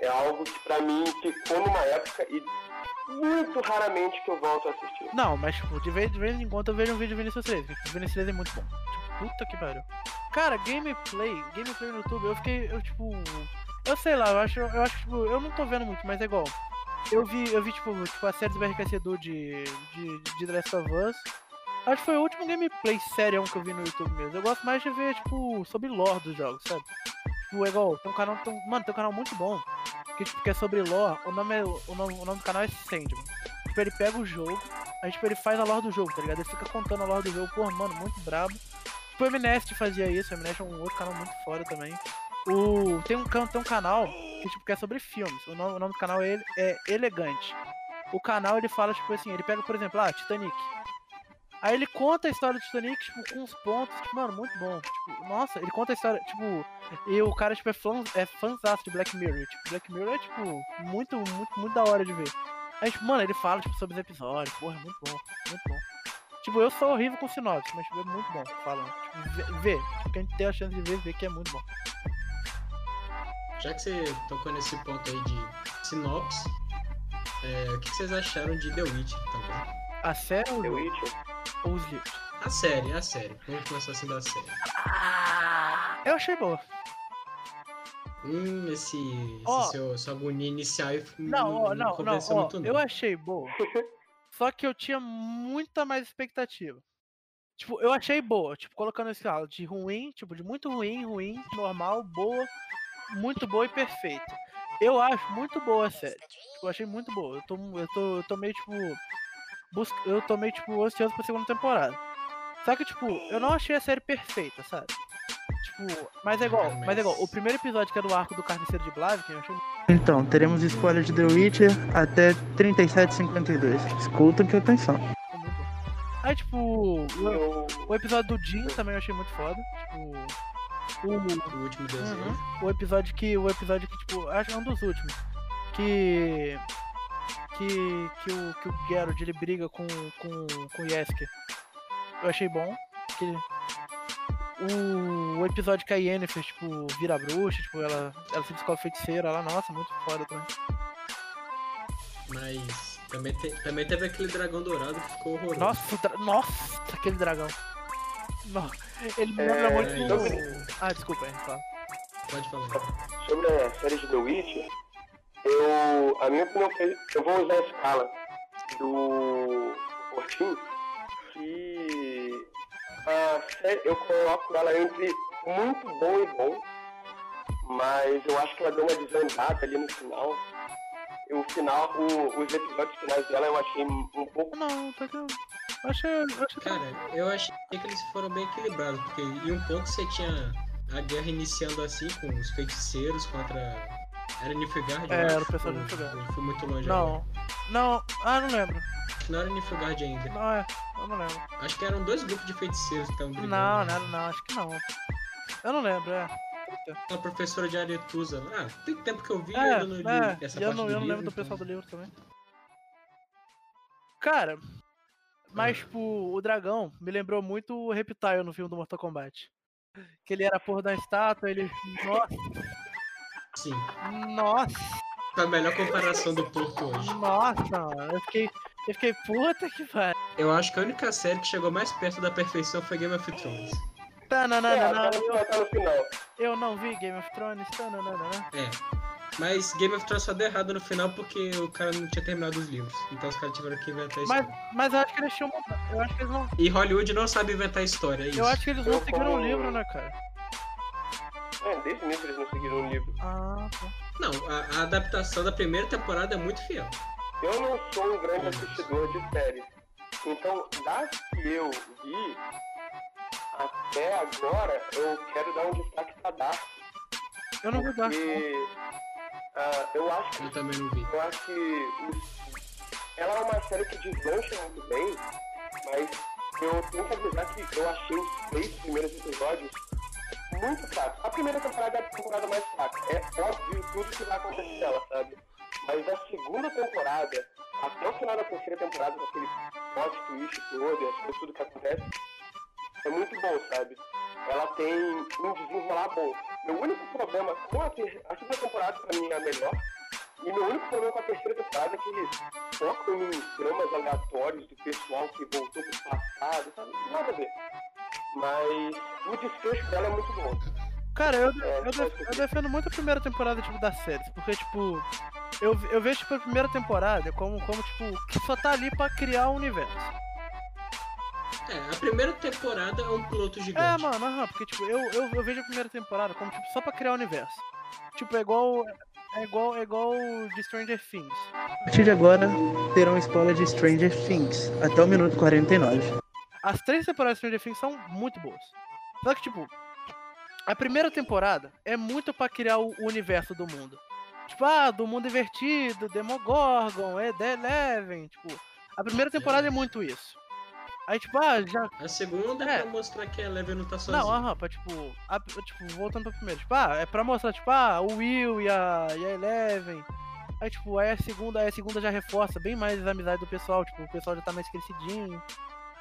É algo que pra mim ficou numa época e muito raramente que eu volto a assistir. Não, mas tipo, de vez, de vez em quando eu vejo um vídeo do Vinicius 3. O Vinicius 3 é muito bom. Tipo, puta que pariu. Cara, gameplay, gameplay no YouTube, eu fiquei, eu tipo. Eu sei lá, eu acho, eu acho, tipo, eu não tô vendo muito, mas é igual. Eu vi, eu vi, tipo, tipo a série do BRKC do de, de, de Last of Us. Acho que foi o último gameplay sério que eu vi no YouTube mesmo. Eu gosto mais de ver, tipo, sobre lore dos jogos, sabe? Tipo, é igual, tem um canal, tem mano, tem um canal muito bom. Que, tipo, que é sobre lore. O nome, é, o, nome, o nome do canal é Sandman. Tipo, ele pega o jogo, aí, tipo, ele faz a lore do jogo, tá ligado? Ele fica contando a lore do jogo, porra, mano, muito brabo. Tipo, o Mnest fazia isso, o Mnest é um outro canal muito foda também. O, tem, um, tem um canal que, tipo, que é sobre filmes. O nome, o nome do canal é, é Elegante. O canal, ele fala, tipo assim, ele pega, por exemplo, ah, Titanic. Aí ele conta a história do Titanic, tipo, com uns pontos, tipo, mano, muito bom. Tipo, nossa, ele conta a história, tipo, e o cara, tipo, é fã, é fãzaço de Black Mirror. Tipo, Black Mirror é, tipo, muito, muito, muito da hora de ver. Aí, tipo, mano, ele fala, tipo, sobre os episódios, porra, é muito bom, muito bom. Tipo, eu sou horrível com sinopse, mas, tipo, é muito bom falando. Tipo, vê. Tipo, quem tem a chance de ver, vê que é muito bom. Já que você tocou nesse ponto aí de sinopse, é, o que vocês acharam de The Witcher também? A série The Witcher. Ou os livros? A série, a série. Vamos começar assim da série. Eu achei boa. Hum, esse, esse Ó. seu, sua agonia inicial Não, ó, não, não, convenceu ó, muito não. eu achei boa. Só que eu tinha muita mais expectativa. Tipo, eu achei boa, tipo, colocando esse escala de ruim, tipo, de muito ruim, ruim, normal, boa, muito boa e perfeita. Eu acho muito boa a série. Tipo, eu achei muito boa. Eu tô, eu tô, eu tô meio, tipo, busca, eu tô meio, tipo, ansioso pra segunda temporada. Só que, tipo, eu não achei a série perfeita, sabe? Tipo, mas é igual, mas é igual. O primeiro episódio que é do arco do Carniceiro de Blaviken, eu achei Então, teremos spoiler de The Witcher até 37,52. Escuta que atenção. Aí, tipo, o, o episódio do Jim também eu achei muito foda. Tipo, o, O último desejo. Uhum. o episódio que, o episódio que, tipo, acho que é um dos últimos. Que. Que, que, o, que o Geralt ele briga com, com, com o Yesker. eu achei bom. Que o, o episódio que a Yennefer, tipo, vira bruxa, tipo, ela, ela se descobre feiticeira lá, nossa, muito foda também. Mas também, te- também teve aquele dragão dourado que ficou horroroso. Nossa, o dra- nossa, aquele dragão. No- Ele me lembra É, muito. então- Ah, desculpa, fala. Pode falar. Sobre a série de The Witcher, eu. A minha opinião foi. Eu vou usar a escala do Portinho, que a série, eu coloco ela entre muito bom e bom, mas eu acho que ela deu uma desandada ali no final. E O final, o- os episódios finais dela eu achei um pouco. Não, tá que eu eu achei. Eu achei Cara, eu achei que eles foram bem equilibrados, porque em um ponto você tinha a guerra iniciando assim, com os feiticeiros contra. Era Nilfgaard? É, era o pessoal de ou- Nilfgaard. Fui muito longe. agora. Não. Não. Ah, não lembro. Não era Nilfgaard ainda. Não é. Eu não lembro. Acho que eram dois grupos de feiticeiros que estavam brigando. Não, não, não, acho que não. Eu não lembro, é. A professora de Aretusa. Ah, tem tempo que eu vi, É, eu não é, essa eu parte não, do eu não livro, lembro do então- pessoal do livro também. Cara, mas, Ah. tipo, o dragão me lembrou muito o Reptile no filme do Mortal Kombat. Que ele era a porra da estátua, ele. Nossa, Sim. nossa, Foi a melhor comparação do Porto hoje. nossa, mano. Eu fiquei. Eu fiquei, puta que pariu. Eu acho que a única série que chegou mais perto da perfeição foi Game of Thrones. Tá, não, não, É, não, não, tá final. Eu não vi Game of Thrones, tá, não, não, não. É. Mas Game of Thrones só deu errado no final porque o cara não tinha terminado os livros. Então os caras tiveram que inventar Mas, história. mas eu acho que eles tinham. Eu acho que eles não. E Hollywood não sabe inventar história, é isso. Eu acho que eles não Eu seguiram o livro, né, cara? É, desde o início eles não seguiram o livro. Ah, tá. Não, a, a adaptação da primeira temporada é muito fiel. Eu não sou um grande assistidor de séries. Então, das que eu vi, até agora, eu quero dar um destaque pra Dark. Eu não vi Dark. Porque ah, eu acho que Eu também não vi. eu acho que ela é uma série que deslancha muito bem, mas eu tenho que avisar que eu achei os três primeiros episódios muito. A primeira temporada é a temporada mais fraca. É óbvio tudo que vai acontecer nela, sabe? Mas a segunda temporada, até o final da terceira temporada, com aquele plot twist todo, as coisas, tudo que acontece, é muito bom, sabe? Ela tem um desenrolar bom. Meu único problema com a, ter... a segunda temporada, pra mim, é a melhor. E meu único problema com a terceira temporada é que eles focam em dramas aleatórios do pessoal que voltou pro passado, sabe? Nada a ver. Mas o desfecho dela é muito bom. Cara, eu, É, eu, def- isso. eu defendo muito a primeira temporada, tipo, das séries. Porque, tipo, eu, eu vejo, tipo, a primeira temporada como, como, tipo, que só tá ali pra criar o universo. É, a primeira temporada é um piloto É, gigante. mano, aham, porque, tipo, eu, eu, eu vejo a primeira temporada como, tipo, só pra criar o universo. Tipo, é igual. É igual, é igual de Stranger Things. A partir de agora, terão spoiler de Stranger Things, até o minuto 49. As três temporadas de Stranger Things são muito boas. Só que, tipo, a primeira temporada é muito pra criar o universo do mundo. Tipo, ah, do mundo invertido, Demogorgon, é The Eleven. Tipo, a primeira temporada é muito isso. Aí, tipo, ah, já. A segunda é É. pra mostrar que a Eleven não tá sozinha. Não, aham, pra tipo. a- tipo, voltando pra primeira. Tipo, ah, é pra mostrar, tipo, ah, o Will e a, e a Eleven. Aí, tipo, aí a segunda, aí a segunda já reforça bem mais a amizade do pessoal. Tipo, o pessoal já tá mais crescidinho.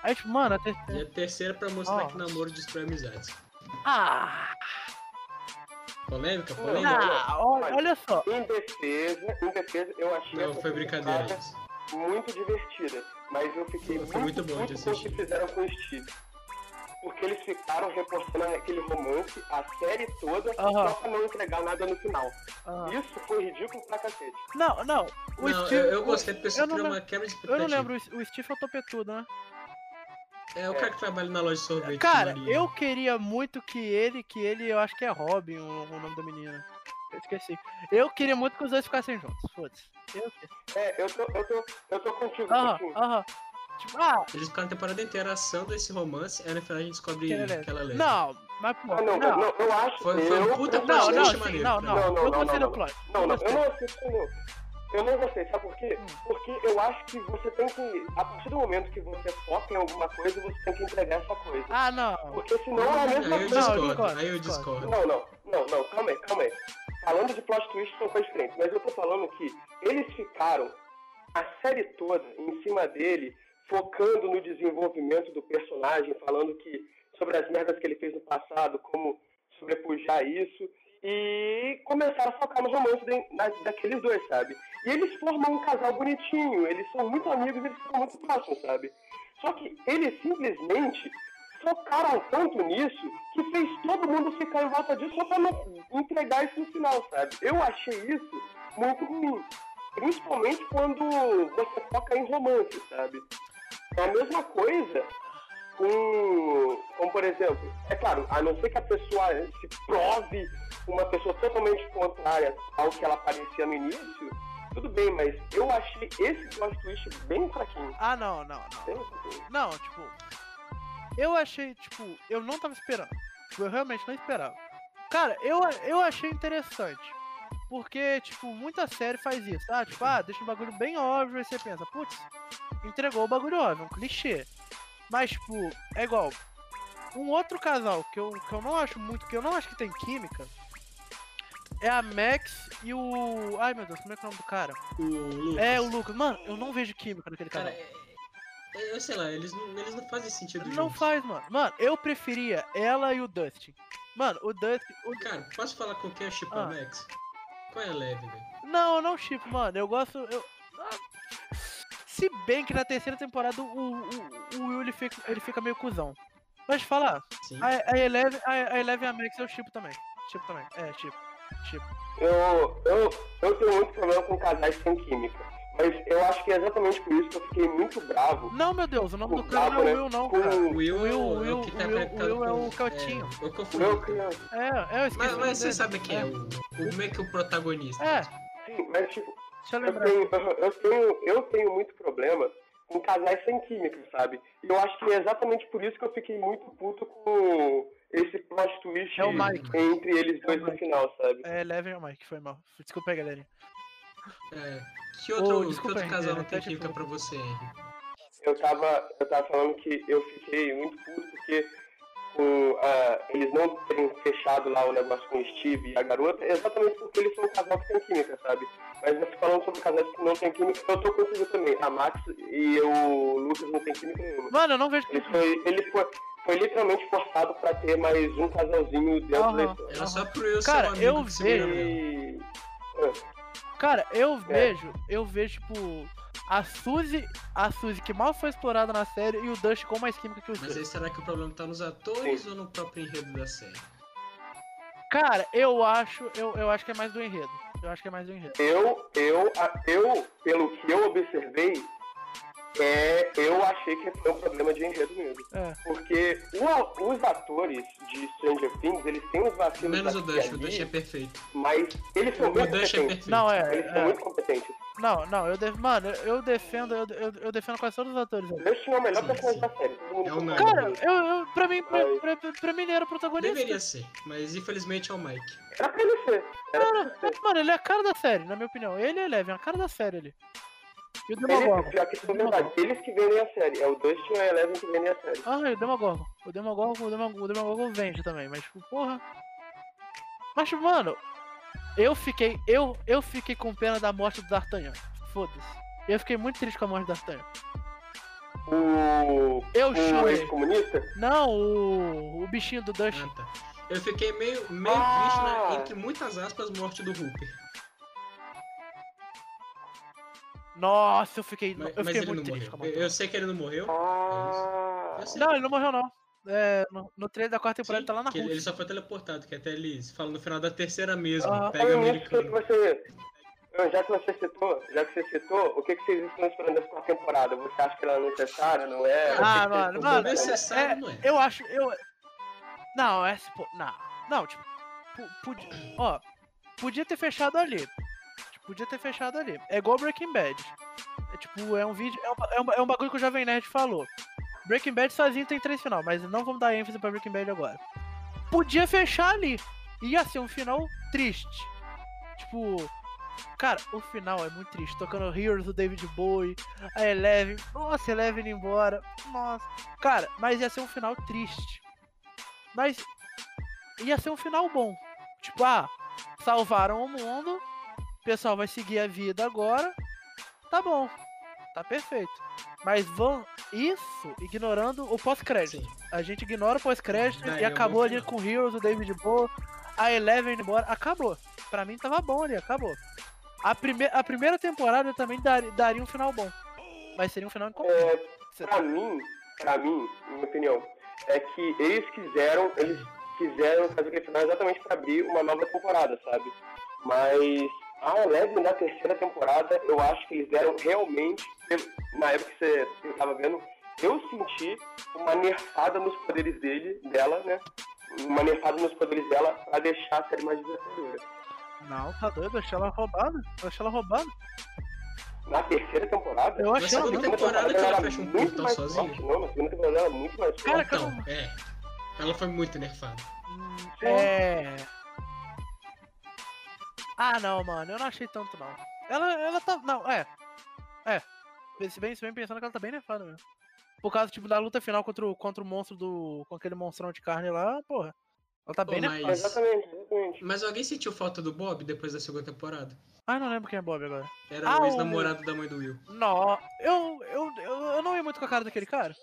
Aí, tipo, mano, a E terceira. a terceira pra mostrar Ó. que namoro destrói amizades. Ah! Polêmica? Não, Polêmica? Ah, olha, olha só. Em defesa, em defesa, eu achei Não, foi brincadeira isso. muito divertida. Mas eu fiquei Foi muito bom de puto com o que fizeram com o Steve. Porque eles ficaram reforçando aquele romance a série toda só pra não entregar nada no final. Ah. Isso foi ridículo pra cacete. Não, não. O Não, Steve. eu, eu gostei porque isso eu não criou uma quebra de Eu expectativa. não lembro, o o Steve é o topetudo, né? É o cara que trabalha na loja de sorvete. Cara, Maria. eu queria muito que ele, que ele, eu acho que é Robin o, o nome da menina. Eu esqueci. Eu queria muito que os dois ficassem juntos, foda-se. Eu É, eu tô, eu tô, eu tô contigo, Aham, aham. Tipo, ah, Eles ficaram a temporada inteira assando esse romance, aí no final a gente descobre que ela é- que ela leva. Não, mas pô, Ah, não, não. não, eu acho Foi- que foi um puta eu- Não, plot não, sim, maneiro, não, pra não. Não, não, Eu não, gostei não, do plot. Não, eu não, eu não assisto não. Eu não gostei, sabe por quê? Hum. Porque eu acho que você tem que, a partir do momento que você foca em alguma coisa, você tem que entregar essa coisa. Ah, não. Porque senão é a mesma Aí eu coisa. discordo, aí eu discordo. discordo. Não, não, não, não, calma aí, calma aí. Falando de plot twist são coisas diferentes, mas eu tô falando que eles ficaram a série toda em cima dele, focando no desenvolvimento do personagem, falando que sobre as merdas que ele fez no passado, como sobrepujar isso, e começaram a focar no romance de, na, daqueles dois, sabe? E eles formam um casal bonitinho, eles são muito amigos, eles são muito próximos, sabe? Só que eles simplesmente focaram tanto nisso que fez todo mundo ficar em volta disso só pra não entregar isso no final, sabe? Eu achei isso muito ruim. Principalmente quando você foca em romance, sabe? É a mesma coisa com, como por exemplo, é claro, a não ser que a pessoa se prove uma pessoa totalmente contrária ao que ela parecia no início, tudo bem, mas eu achei esse plot twist bem fraquinho. Ah, não, não, não. Não, tipo. Eu achei, tipo, eu não tava esperando. Tipo, eu realmente não esperava. Cara, eu, eu achei interessante. Porque, tipo, muita série faz isso, tá? Tipo, ah, deixa um bagulho bem óbvio e você pensa, putz, entregou o bagulho óbvio, um clichê. Mas, tipo, é igual. Um outro casal que eu, que eu não acho muito, que eu não acho que tem química, é a Max e o. Ai meu Deus, como é que é o nome do cara? O Lucas. É, o Lucas. Mano, eu não vejo química naquele Cara, casal. é, é- eu sei lá, eles não, eles não fazem sentido Não juntos. faz, mano. Mano, eu preferia ela e o Dustin. Mano, o Dustin. o- Cara, posso falar com quem é Chip Ah. Max? Qual é a leve, velho? Não, não chip, mano. Eu gosto. Eu... ah, Se bem que na terceira temporada o, o, o Will ele fica, ele fica meio cuzão. Mas falar, Sim. a, a, Eleven, a, a Eleven e a Max eu chipo também. Chipo também. É, chipo. Chipo. Eu, eu, eu tenho muito problema com casais sem química. Mas eu acho que é exatamente por isso que eu fiquei muito bravo Não, meu Deus, o nome do cara não é né? o Will, não, cara. O Will, Will, é o, Will, é o que tá Will, Will é o Coutinho. É, eu confundi. É, é, eu esqueci. Mas, mas você dele. sabe quem é, o, o meio que o protagonista. É, Sim, mas tipo, deixa eu eu tenho, eu, tenho, eu tenho muito problema com casais sem química, sabe? E eu acho que é exatamente por isso que eu fiquei muito puto com esse plot twist É o Mike. entre eles dois É o no final, sabe? É, Eleven ou Mike, foi mal. Desculpa aí, galerinha. É. Que outro, Ô, que desculpa outro aí, casal é, não tem química pra você, Henry? Eu tava, eu tava falando que eu fiquei muito puto porque com, ah, eles não terem fechado lá o negócio com o Steve e a garota, é exatamente porque eles são um casal que tem química, sabe? Mas você falando sobre casais que não tem química, eu tô contigo também. A Max e o Lucas não tem química nenhuma. Mano, eu não vejo. Ele foi, ele foi, foi literalmente forçado pra ter mais um casalzinho dentro da Aham. história. Era só pro eu ser Cara, um amigo eu vejo-. Cara, eu É. vejo, eu vejo, tipo, a Suzy, a Suzy que mal foi explorada na série e o Dust com mais química que os Mas dois. aí será que o problema tá nos atores ou no próprio enredo da série? Cara, eu acho, eu, eu acho que é mais do enredo. Eu acho que é mais do enredo. Eu, eu, a- eu, pelo que eu observei, é, eu achei que foi um problema de enredo mesmo. É. Porque o- os atores de Stranger Things, eles têm uns vacilos Menos o Dash, o Dash é perfeito. mas eles são O muito Dash é competentes. perfeito. Não, é, Eles são é. muito competentes. Não, não, eu def... mano, eu defendo, eu, eu, eu defendo quase todos os atores. O. Dash é o melhor personagem da série. É unânime. Cara, eu, eu, pra mim, pra, pra, pra mim ele era o protagonista. Deveria ser, mas infelizmente é o Mike. Era pra ele ser. Era pra ele ser. Mano, ele é a cara da série, na minha opinião. Ele é Eleven, a cara da série ali. E o Eles, Demogorgon. pior que isso é verdade. Eles que vendem a série. É o Dustin e a Eleven que vendem a série. Ah, e o Demogorgon. O Demogorgon, o Demogorgon, o Demogorgon vende também, mas tipo, porra. Mas, tipo, mano, eu fiquei. Eu, eu fiquei com pena da morte do D'Artagnan. Foda-se. Eu fiquei muito triste com a morte do D'Artagnan. O, Eu o chorei. ex-comunista? Não, o. O bichinho do Dust. Ah, tá. Eu fiquei meio, meio Ah. triste, na, entre muitas aspas, morte do Hooper. Nossa, eu fiquei. Mas, eu mas fiquei muito triste com a morreu. morte. Eu, eu sei que ele não morreu. Ah. Eu sei Não, ele não morreu, não. É, no, no trailer da quarta temporada Sim, ele tá lá na que ele, ele só foi teleportado, que até eles falam no final da terceira mesmo. Aham. Pega o que americano. você. Já que você citou, já que você citou, o que, que vocês estão esperando dessa quarta temporada? Você acha que ela é necessária, não é? Ah, vocês mano, estão mano, esperando? necessário é, não é. Eu acho, eu. Não, é. Pô, não, não, tipo. Podia, ó, podia ter fechado ali. Tipo, podia ter fechado ali. É igual Breaking Bad. É tipo, é um vídeo. É um, é um, é um bagulho que o Jovem Nerd falou. Breaking Bad sozinho tem três final, mas não vamos dar ênfase pra Breaking Bad agora. Podia fechar ali. Ia ser um final triste. Tipo. Cara, o final é muito triste. Tocando Heroes do David Bowie, a Eleven. Nossa, Eleven indo embora. Nossa. Cara, mas ia ser um final triste. Mas ia ser um final bom. Tipo, ah, salvaram o mundo. O pessoal vai seguir a vida agora. Tá bom. Tá perfeito. Mas vão. Isso ignorando o pós-crédito. A gente ignora o pós-crédito e acabou ali com o Heroes, o David Bowie, a Eleven indo embora. Acabou. Pra mim tava bom ali, acabou. A, prime a primeira temporada também dar daria um final bom. Mas seria um final incompleto. É, pra mim, pra mim, minha opinião, é que eles quiseram, eles quiseram fazer aquele final exatamente pra abrir uma nova temporada, sabe? Mas a Eleven da terceira temporada, eu acho que eles deram realmente, na época que você eu tava vendo, eu senti uma nerfada nos poderes dele, dela, né? Uma nerfada nos poderes dela pra deixar a série mais desafiadora. Não, tá doido, eu achei ela roubada. Eu achei ela roubada. Na terceira temporada, Eu Na achei ela segunda muito temporada que ela ela era fecha um muito portão mais sozinha. forte, não, na segunda temporada ela é muito mais forte. Cara, Então, é. Ela foi muito nerfada. É. Ah, não, mano, eu não achei tanto, não. Ela, ela tá. Não, é. É. Se bem, se bem pensando que ela tá bem nerfada mesmo. Por causa, tipo, da luta final contra o, contra o monstro do. com aquele monstrão de carne lá, porra. Ela tá Pô, bem mas- nerfada. Exatamente, exatamente. Mas alguém sentiu falta do Bob depois da segunda temporada? Ah, não lembro quem é Bob agora. Era Ah, o o- ex-namorado da mãe do Will. Não, eu, eu, eu, eu não ia muito com a cara daquele cara.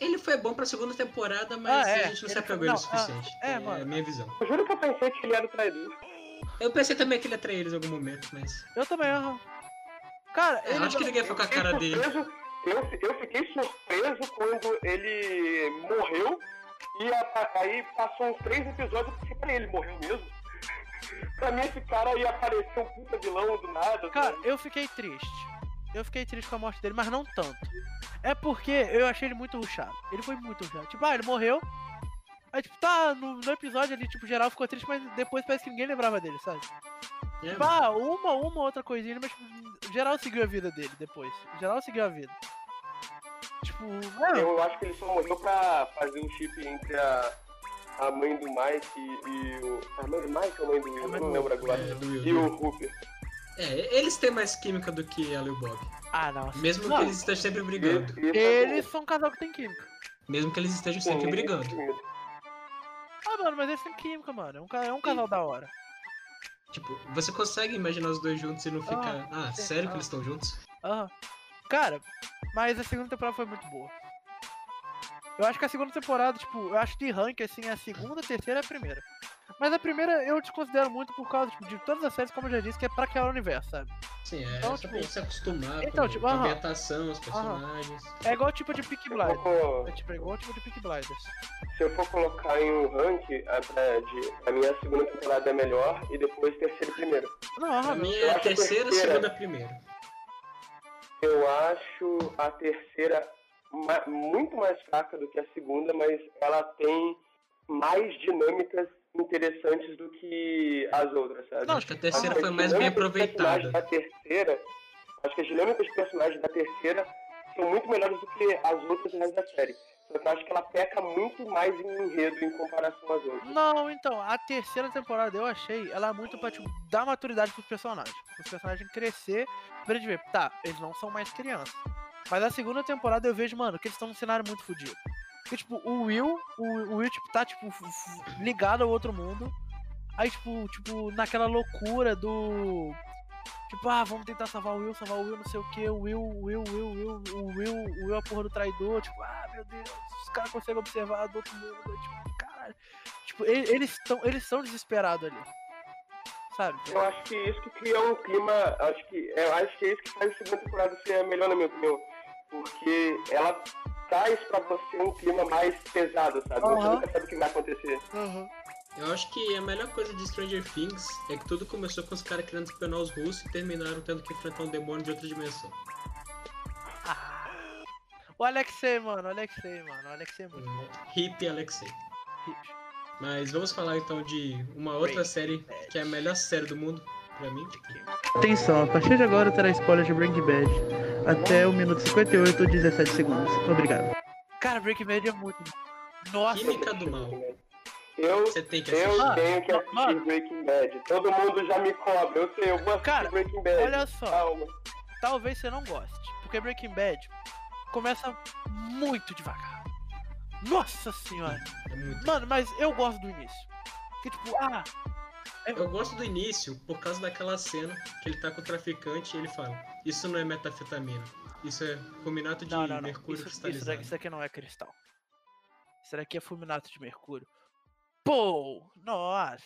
Ele foi bom pra segunda temporada, mas Ah, é. a gente não se Ele apegou foi- ele o ah, suficiente. é, a mano. minha visão. Eu juro que eu pensei que ele era o traidor. Eu pensei também que ele ia trair eles em algum momento, mas. Eu também, aham. Cara, Eu ele. acho que ninguém foi com a cara dele. Eu, eu fiquei surpreso quando ele morreu e a- aí passou uns três episódios e pensei, peraí, ele morreu mesmo? pra mim esse cara ia aparecer um puta vilão do nada. Cara, sabe? eu fiquei triste. Eu fiquei triste com a morte dele, mas não tanto. É porque eu achei ele muito ruxado. Ele foi muito ruxado. Tipo, ah, ele morreu. Aí, tipo, tá, no, no episódio ali, tipo, geral ficou triste, mas depois parece que ninguém lembrava dele, sabe? É, Tipo, ah, uma, uma outra coisinha, mas tipo, geral seguiu a vida dele depois. Geral seguiu a vida. Tipo, é, Eu acho que ele só morreu pra fazer um chip entre a, a mãe do Mike e, e o. A mãe do Mike ou a mãe do Will? Eu não lembro agora. É, do Will, E do o. Hooper. É, eles têm mais química do que ela e o Bob. ah, não. Mesmo Não, que eles estejam sempre brigando. É Eles são um casal que tem química. Mesmo que eles estejam sempre Sim, brigando. Ah, mano, mas eles têm química, mano. É um, é um casal da hora. Tipo, você consegue imaginar os dois juntos e não ficar. Ah, sim, sério ah. que eles estão juntos? Aham. Cara, mas a segunda temporada foi muito boa. Eu acho que a segunda temporada, tipo, eu acho que de rank, assim, a segunda, a terceira e a primeira. Mas a primeira eu desconsidero muito por causa, tipo, de todas as séries, como eu já disse, que é pra criar o universo, sabe? Sim, é Então, só tipo, pra gente se acostumar então, com, tipo, com a ambientação, os personagens. É igual tipo de Peak Blinders. for- É tipo é igual tipo de Peak Blinders. Se eu for colocar em um rank, a, de, a minha segunda temporada é melhor e depois terceira e primeira. Não, é a acho a terceira, terceira. segunda, primeira. Eu acho a terceira muito mais fraca do que a segunda, mas ela tem mais dinâmicas interessantes do que as outras, sabe? Não, Acho que a terceira foi mais bem aproveitada. Da terceira, acho que as dinâmicas de personagens da terceira são muito melhores do que as outras da série. Só que eu acho que ela peca muito mais em enredo em comparação às outras. Não, então, a terceira temporada eu achei ela é muito pra, tipo, dar maturidade pros personagens. Os personagens crescer pra gente ver, tá, eles não são mais crianças. Mas a segunda temporada eu vejo, mano, que eles estão num cenário muito fodido. Porque, tipo, o Will, o, o Will, tipo, tá, tipo, ligado ao outro mundo. Aí, tipo, tipo, naquela loucura do. Tipo, ah, vamos tentar salvar o Will, salvar o Will, não sei o que, o Will, o Will, o Will, o Will, o Will, é a porra do traidor, tipo, ah, meu Deus, os caras conseguem observar do outro mundo, tipo, caralho. Tipo, e- eles estão eles desesperados ali. Sabe? Eu acho que isso que cria um clima. Acho que, eu acho que é isso que faz a segunda temporada ser a melhor, na minha opinião. Porque ela traz pra você um clima mais pesado, sabe? Você Aham. nunca sabe o que vai acontecer. Aham. Eu acho que a melhor coisa de Stranger Things é que tudo começou com os caras querendo espionar os russos e terminaram tendo que enfrentar um demônio de outra dimensão. Ah. O Alexei, mano, o Alexei, mano, o Alexei é muito bom. Hip Alexei. Hip. Mas vamos falar então de uma outra Breaking série Bad. que é a melhor série do mundo, pra mim. Atenção, a partir de agora terá spoiler de Breaking Bad. Até o minuto 58 ou 17 segundos. Obrigado. Cara, Breaking Bad é muito. Nossa, Química do mal. Eu, Você tem que eu assistir. Tenho que assistir mano. Breaking Bad. Todo mundo já me cobra. Eu sei, eu vou assistir Cara, Breaking Bad. olha só. Calma. talvez você não goste. Porque Breaking Bad começa muito devagar. Nossa senhora. É muito. Mano, mas eu gosto do início. Que tipo, ah, Eu gosto do início por causa daquela cena que ele tá com o traficante e ele fala: Isso não é metafetamina. Isso é fulminato de Não, não, não. mercúrio Isso, isso, cristalizado. daqui, isso daqui não é cristal. Isso daqui é fulminato de mercúrio. Pô! Nossa!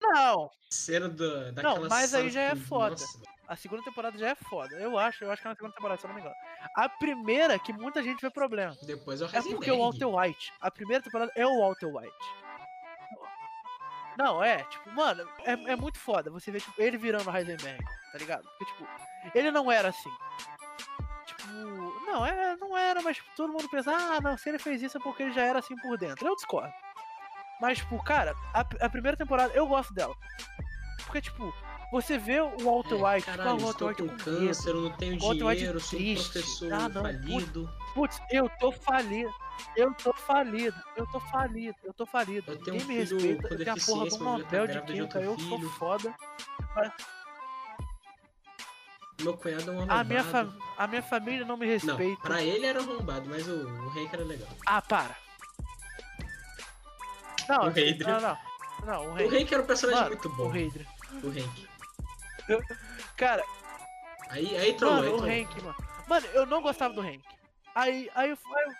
Não! Cena da, daquela mas aí já é foda. Nossa, A segunda temporada já é foda. Eu acho, eu acho que é na segunda temporada, se eu não me engano. A primeira, que muita gente vê problema. depois é o É porque o. Walter White. A primeira temporada é o Walter White. Não, é, tipo, mano, é, é muito foda você ver tipo, ele virando Heisenberg, tá ligado? Porque, tipo, ele não era assim. Tipo, não, é, não era, mas tipo, todo mundo pensa, ah, não, se ele fez isso é porque ele já era assim por dentro. Eu discordo. Mas, tipo, cara, a, a primeira temporada eu gosto dela. Porque, tipo, você vê o Walter É, White, caralho, o Walter White com com medo. câncer, eu não tenho Walter White dinheiro, sou um triste. professor Ah, não, falido. Putz, eu tô falido. Eu tô falido. Eu tô falido. Eu tô falido. Eu tenho Ninguém um me respeita. Eu tenho a porra do Nobel de Química. outro Eu sou foda. Meu cunhado é um A arrombado. minha, fa- a minha família não me Não, respeita. pra ele era arrombado, mas o, o Hank era legal. Ah, para. Não, O Hadrian. não, não. Não, o O Hank. Hank era um personagem Mano, muito o bom. O Hank. Cara, Aí, aí trollou, aí mano, o trollou. Hank, mano. Mano, eu não gostava do Hank. Aí, aí eu, aí eu-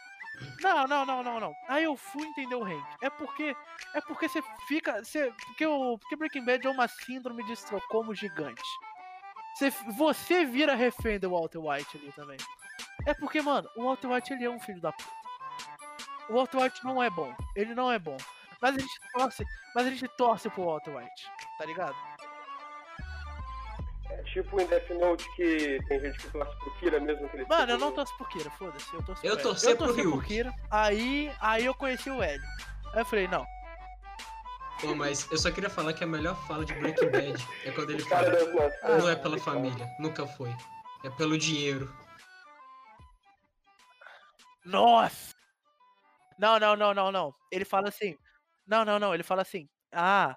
Não, não, não, não, não. Aí eu fui entender o Hank. É porque. É porque você fica. Você, porque, o, porque Breaking Bad é uma síndrome de Estocolmo gigante. Você, você vira refém do Walter White ali também. É porque, mano, o Walter White ele é um filho da puta. O Walter White não é bom. Ele não é bom. Mas a gente torce. Mas a gente torce pro Walter White. Tá ligado? Tipo em Death Note que tem gente que torce pro Kira mesmo que ele Mano, eu não torço por Kira, foda-se. Eu torço Eu pro torci. Eu pro torci por Ryuk. Kira. Aí, aí eu conheci o L. Aí eu falei, não. Pô, mas eu só queria falar que a melhor fala de Breaking Bad é quando ele fala. Não é pela família, nunca foi. É pelo dinheiro. Nossa! Não, não, não, não, não. Ele fala assim. Não, não, não. Ele fala assim. Ah,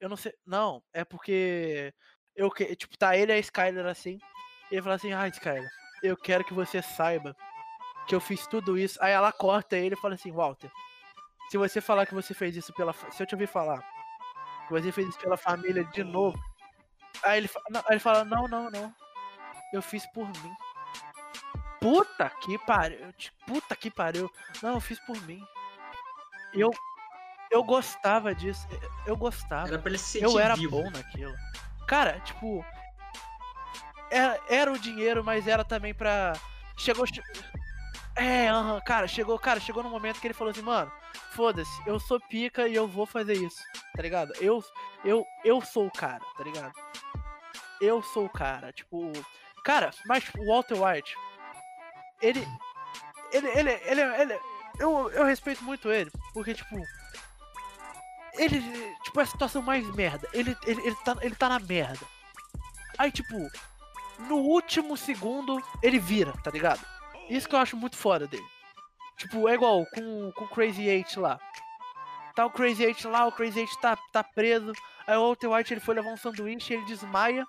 eu não sei. Não, é porque. Eu que. Tipo, tá ele e a Skyler assim. E ele fala assim, ah, Skyler, eu quero que você saiba que eu fiz tudo isso. Aí ela corta ele e fala assim, Walter, se você falar que você fez isso pela. Se eu te ouvir falar que você fez isso pela família de novo. Aí ele, aí ele fala, não, não, não. Eu fiz por mim. Puta que pariu. Puta que pariu. Não, eu fiz por mim. Eu. Eu gostava disso. eu- Eu gostava. Era pra ele se sentir Eu era vivo. bom naquilo. Cara, tipo. Era, era o dinheiro, mas era também pra. Chegou. che- É, aham, cara, chegou, cara, chegou no momento que ele falou assim, mano, foda-se, eu sou pica e eu vou fazer isso, tá ligado? Eu, eu, eu sou o cara, tá ligado? Eu sou o cara, tipo. Cara, mas tipo, o Walter White, ele. Ele, ele, ele, ele, eu, eu respeito muito ele, porque, tipo, ele, tipo, é a situação mais merda. Ele, ele, ele, tá, ele tá na merda. Aí, tipo, no último segundo, ele vira, tá ligado? Isso que eu acho muito foda dele. Tipo, é igual com, com o Crazy Eight lá. Tá o Crazy Eight lá, o Crazy Eight tá, tá preso. Aí o Walter White ele foi levar um sanduíche, ele desmaia.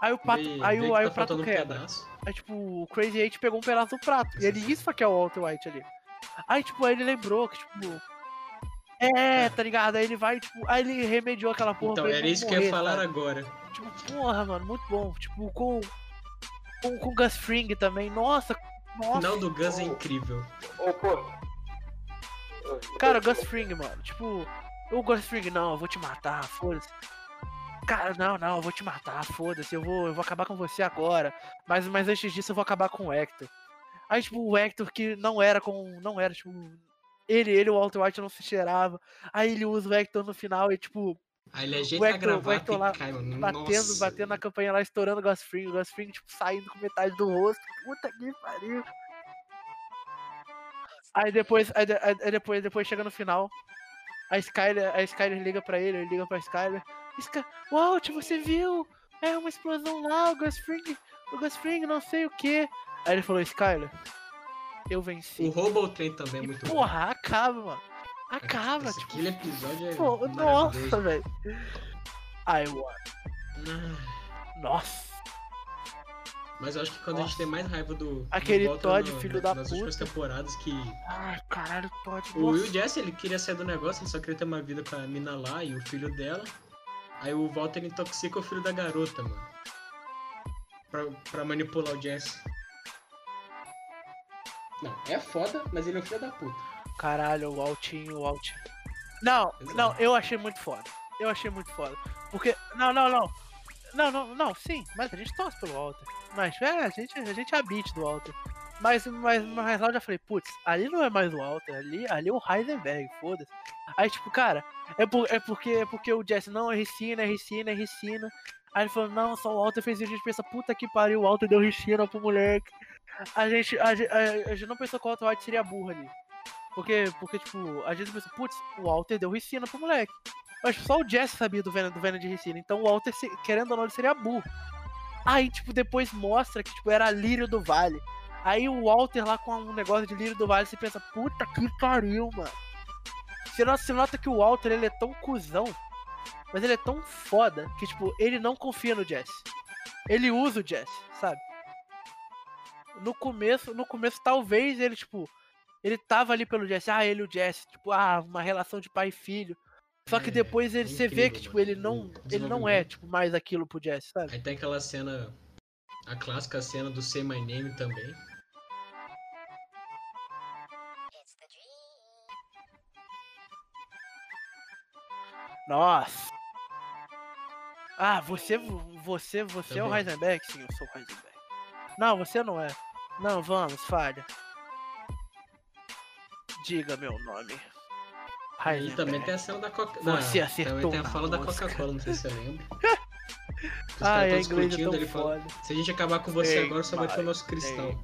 Aí o pato, Vê- aí, o, aí tá o prato um quebra. pedaço. Aí, tipo, o Crazy Eight pegou um pedaço do prato. E ele isso que é o Walter White ali. Aí, tipo, aí ele lembrou que, tipo. É, tá ligado? Aí ele vai, tipo. Aí ele remediou aquela porra Então, era não isso que eu ia morrer, falar sabe? agora. Tipo, porra, mano, muito bom. Tipo, com. Com, com o Gus Fring também. Nossa, O nossa. final do Gus é incrível. Ô, pô. Cara, o Gus Fring, mano. Tipo, o Gus Fring, não, eu vou te matar, foda-se. Cara, não, não, eu vou te matar, foda-se, eu vou, eu vou acabar com você agora. Mas, mas antes disso eu vou acabar com o Hector. Aí, tipo, o Hector que não era com. Não era, tipo. Ele, ele, o Walter White não se cheirava. Aí ele usa o Hector no final e, tipo, Aí ele ajeita O a Hector- o gravata e lá batendo, Nossa. batendo na campanha lá, estourando o Fring. O Fring, tipo, saindo com metade do rosto. Puta que pariu. Aí depois, aí, aí depois, depois chega no final. A Skyler, a Skyler liga pra ele, ele liga pra Skyler. Sky, Walt, você viu? É uma explosão lá, o Fring, o Fring, não sei o que. Aí ele falou, Skyler, eu venci. O Robo Train também é E, muito bom. porra, acaba, mano. Acaba, Esse- tipo, Aquele episódio é pô, nossa, velho. I won. Ah, Nossa. Mas eu acho que quando a gente Nossa. tem mais raiva do. do Aquele Walter Todd, no- filho na- da Nas últimas puta. temporadas que. Ai, caralho, Todd. O Will nossa. Jesse ele queria sair do negócio, ele só queria ter uma vida com a mina lá e o filho dela. Aí o Walter intoxica o filho da garota, mano. Pra, pra manipular o Jesse. Não, é foda, mas ele é um filho da puta. Caralho, o Altinho, o Altinho. Não, Exato. não, eu achei muito foda. Eu achei muito foda. Porque. Não, não, não. Não, não, não, sim, mas a gente torce pelo Walter. Mas é, a gente, a gente é a beat do Walter. Mas, mas, mas lá eu já falei, putz, ali não é mais o Walter, ali, ali é o Heisenberg, foda-se. Aí, tipo, cara, é, por, é, porque, é porque o Jesse, não, é Ricina, é Ricina, é Ricina. Aí ele falou, não, só o Walter fez isso, a gente pensa, puta que pariu, o Walter deu Ricina pro moleque. A gente, a, a, a gente não pensou que o Walter White seria burro ali. Porque, porque, tipo, a gente pensou, putz, o Walter deu Ricina pro moleque. Mas só o Jesse sabia do Venom, do Venom de Ricina. Então o Walter, se- querendo ou não, ele seria burro. Aí, tipo, depois mostra que, tipo, era Lírio do Vale. Aí o Walter lá com um negócio de Lírio do Vale, você pensa, puta que pariu, mano. Você nota, você nota que o Walter, ele é tão cuzão, mas ele é tão foda, que, tipo, ele não confia no Jesse. Ele usa o Jesse, sabe? No começo, no começo, talvez ele, tipo, ele tava ali pelo Jesse, ah, ele e o Jesse, tipo, ah, uma relação de pai e filho. Só que É, depois ele, você vê incrível, que, tipo, ele não, O ele não é, tipo, mais aquilo pro Jesse, sabe? Aí tem aquela cena. A clássica cena do Say My Name também. Nossa. Ah, você, você, você é o. Heisenberg? Sim, eu sou o Heisenberg. Não, você não é. Não, vamos, falha. Diga meu nome. Aí também tem a cena da Coca Você da- acertou Também tem a fala da. Coca-Cola, não sei se você lembra. Ah, inglês é discutindo, tão ele fala, se a gente acabar com você Sei, agora, só vai ter o nosso cristal. sei.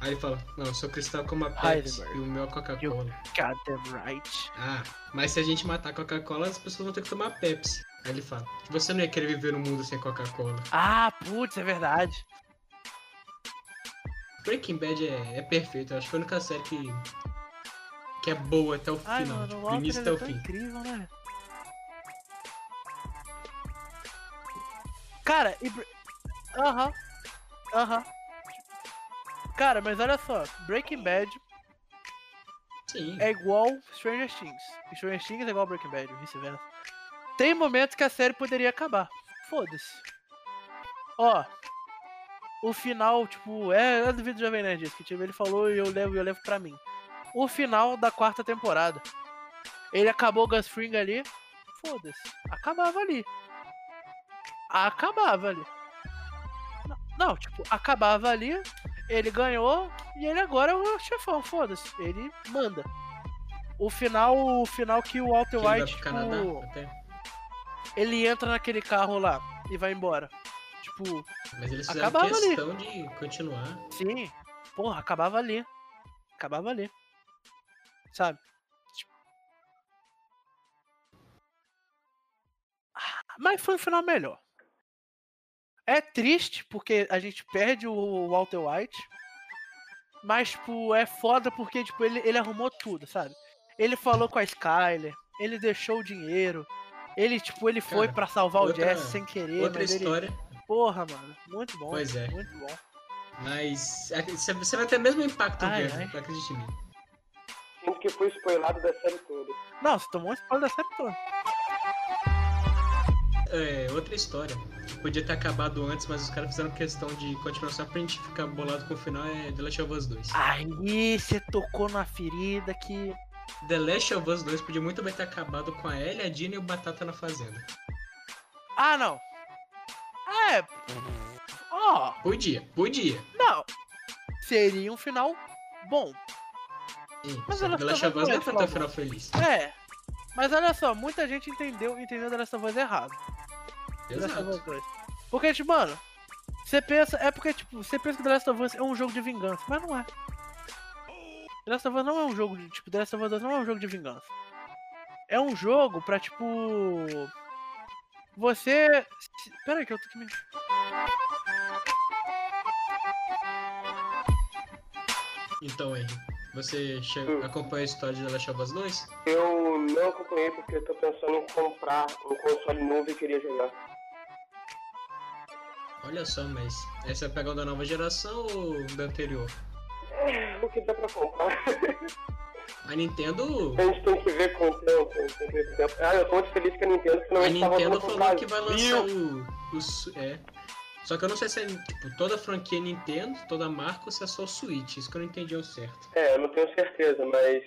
Aí ele fala, não, seu cristal é como a Pepsi e o meu é Coca-Cola. Goddamn right. Ah, mas se a gente matar a Coca-Cola, as pessoas vão ter que tomar Pepsi. Aí ele fala, você não ia querer viver num mundo sem Coca-Cola. Ah, putz, é verdade. Breaking Bad é, é perfeito, eu acho que é a única série que, que é boa até o Ai, final, mano, tipo, do início até é o tão fim. incrível, né? Cara, e... Aham. Aham. Cara, mas olha só. Breaking Bad Sim, é igual Stranger Things. Stranger Things é igual Breaking Bad, vice-versa. Tem momentos que a série poderia acabar. Foda-se. Ó. O final, tipo, é, é do vídeo do Jovem Nerd isso, que tipo, ele falou e eu levo, eu levo pra mim. O final da quarta temporada. Ele acabou o Gus Fring ali. Foda-se. Acabava ali. Acabava ali. Não, não, tipo, acabava ali. Ele ganhou e ele agora é o chefão, foda-se. Ele manda. O final, o final que o Walter White, Canadá tipo, até. ele entra naquele carro lá e vai embora. Tipo, Mas eles fizeram acabava ali. questão de continuar. sim, porra, acabava ali. Acabava ali. Sabe? Tipo... Ah, Mas foi um final melhor. É triste porque a gente perde o Walter White. Mas, tipo, é foda porque, tipo, ele, ele arrumou tudo, sabe? Ele falou com a Skyler, ele deixou o dinheiro. Ele, tipo, ele foi pra salvar outra- o Jesse sem querer, Outra mas ele... Porra, mano, muito bom. Pois é. Muito bom. mas é que você você vai ter o mesmo impacto Ai, vendo, ai. acredite em mim. Sinto que foi spoilado da série toda. Não, você tomou um spoiler da série toda. É, outra história. Podia ter acabado antes, mas os caras fizeram questão de continuar só pra gente ficar bolado com o final, é The Last of Us 2. Aí você tocou na ferida que. The Last of Us 2 podia muito bem ter acabado com a Ellie, a Dina e o Batata na fazenda. Ah, não. É. Ó, Podia, podia. não. Seria um final bom. Sim, Mas ela The Last of Us não foi final feliz. É. Mas olha só, muita gente entendeu, entendeu The Last of Us errado. Exato. 2. Porque, tipo, mano, você pensa. É porque, tipo, você pensa que The Last of Us é um jogo de vingança, mas não é. The Last of Us não é um jogo de. Tipo, The Last of Us 2 não é um jogo de vingança. É um jogo pra, tipo. Você. se- Pera aí que eu tô aqui me. Então, Henry, você che- Hum. acompanha a história de The Last of Us 2? Eu não acompanhei porque eu tô pensando em comprar um console novo e queria jogar. Olha só, mas essa é pegar o da nova geração ou da anterior? O que dá pra comprar? A Nintendo. A gente tem que ver com o tempo. Ah, eu tô muito feliz que a Nintendo A finalmente tá Nintendo falou que vai lançar o. o é, Só que eu não sei se é tipo, toda a franquia Nintendo, toda a marca ou se é só o Switch. Isso que eu não entendi ao certo. É, eu não tenho certeza, mas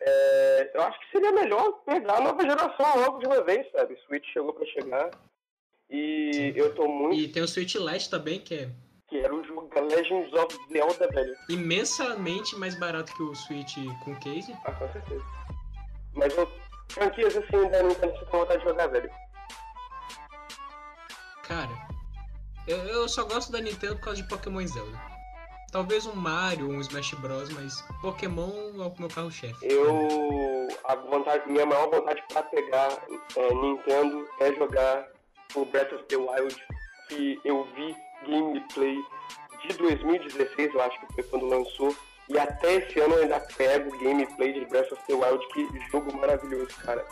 é, eu acho que seria melhor pegar a nova geração logo de uma vez, sabe? Switch chegou pra chegar. E Sim. eu tô muito. E tem o Switch Lite também, que é Quero jogar Legends of Zelda, velho. imensamente mais barato que o Switch com case. Ah, com certeza. Mas eu. Franquias assim da Nintendo você tem vontade de jogar, velho. Cara, eu, eu só gosto da Nintendo por causa de Pokémon Zelda. Talvez um Mario, um Smash Bros, mas Pokémon é o meu carro-chefe. Eu. A vontade, minha maior vontade pra pegar é, Nintendo é jogar o Breath of the Wild, que eu vi gameplay de 2016, eu acho que foi quando lançou. E até esse ano eu ainda pego gameplay de Breath of the Wild, que jogo maravilhoso, cara.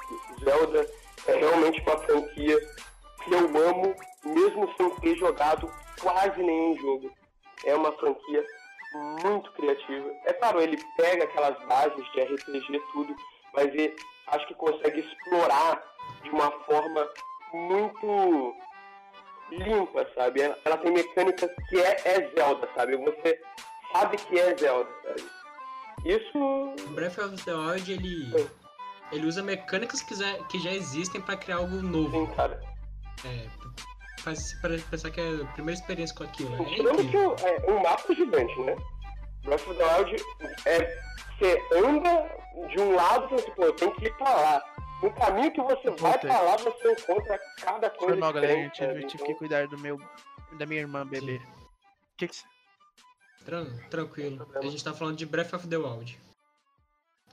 Zelda é realmente uma franquia que eu amo, mesmo sem ter jogado quase nenhum jogo. É uma franquia muito criativa. É claro, ele pega aquelas bases de RPG tudo, mas ele acho que consegue explorar de uma forma muito limpa, sabe? Ela, ela tem mecânicas que é, é Zelda, sabe? Você sabe que é Zelda, sabe? Isso Breath of the Wild, ele, ele usa mecânicas que já, que já existem pra criar algo novo. sim, cara. É, faz para pensar que é a primeira experiência com aquilo. É Tirando que o- é um mapa gigante, né? Breath of the Wild é. Você anda de um lado e você, pô, eu tenho que ir pra lá. No caminho que você vai Voltei. pra lá, você encontra cada coisa Foi mal, galera. Eu tive, sabe? tive que cuidar do meu. Da minha irmã bebê. Que que cê- Tran- tranquilo. A gente tá falando de Breath of the Wild.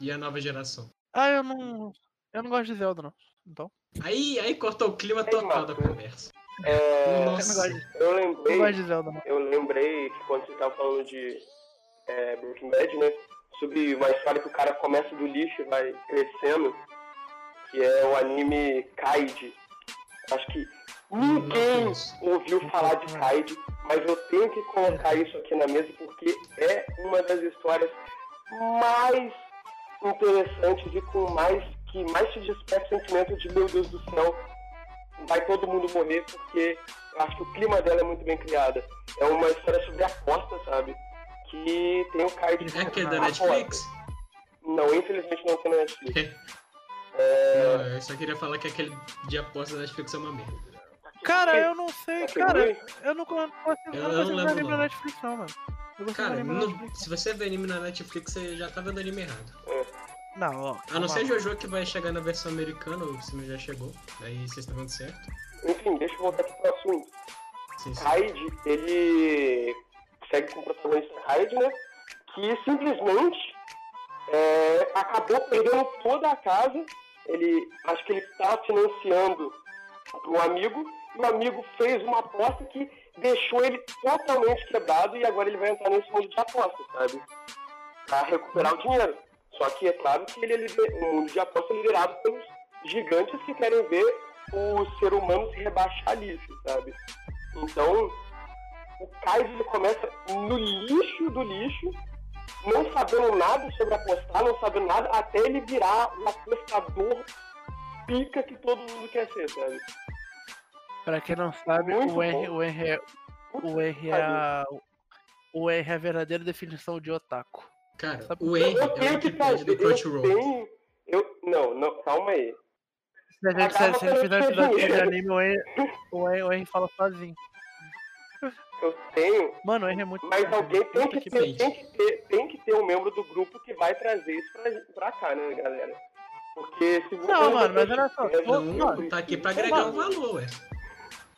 E a nova geração. Ah, eu não. Eu não gosto de Zelda, não. Então. Aí, aí cortou o clima total da conversa. É, Eu Nossa. eu não lembrei, gosto de Zelda, não. eu lembrei que quando você tava falando de é, Breaking Bad, né? Sobre uma história que o cara começa do lixo e vai crescendo, que é o anime Kaid. Acho que ninguém ouviu falar de Kaid, mas eu tenho que colocar isso aqui na mesa porque é uma das histórias mais interessantes e com mais que mais te desperta o sentimento de meu Deus do céu, vai todo mundo morrer porque eu acho que o clima dela é muito bem criada. É uma história sobre aposta, sabe? Que tem o Kaid É que é da. Netflix? Não, infelizmente não tem na Netflix. Não, eu só queria falar que aquele de aposta da Netflix é uma merda. Cara, eu não sei, Tá cara. Eu não consigo, eu Eu não não consigo ver lembro, anime não. na Netflix, não, mano. Cara, Netflix. se você vê anime na Netflix, você já tá vendo anime errado. Não, ó. A não ser. Jojo que vai chegar na versão americana, ou se não já chegou. Aí vocês estão vendo certo. Enfim, deixa eu voltar aqui pro assunto. Sim, sim. Hyde, ele segue com o protagonista Hyde, né? Que simplesmente é, acabou perdendo toda a casa. Ele, acho que ele tá financiando para um amigo, e o amigo fez uma aposta que deixou ele totalmente quebrado e agora ele vai entrar nesse mundo de apostas, sabe? Pra recuperar o dinheiro. Só que é claro que ele é lider- um mundo de apostas liderado pelos gigantes que querem ver o ser humano se rebaixar a lixo, sabe? Então, o Kaiser começa no lixo do lixo, não sabendo nada sobre apostar, não sabendo nada, até ele virar o apostador pica que todo mundo quer ser, sabe? Pra quem não sabe, Muito o R, o R é. O R é a. O R é a verdadeira definição de otaku. Cara, Sabe- o Henry Eu é o tenho que Wikipedia fazer, do eu tenho... Eu, não, não, calma aí. Se a gente, se, Acaba se a gente fizer um episódio dinheiro. anime, o R, o R, o R fala sozinho. Eu tenho, Mano, é muito. mas alguém tem que, ter, tem, que ter, tem que ter um membro do grupo que vai trazer isso pra, pra cá, né, galera? Porque se você Não, mano, mas olha só, todo- não mano, Tá aqui pra agregar um valor, ué.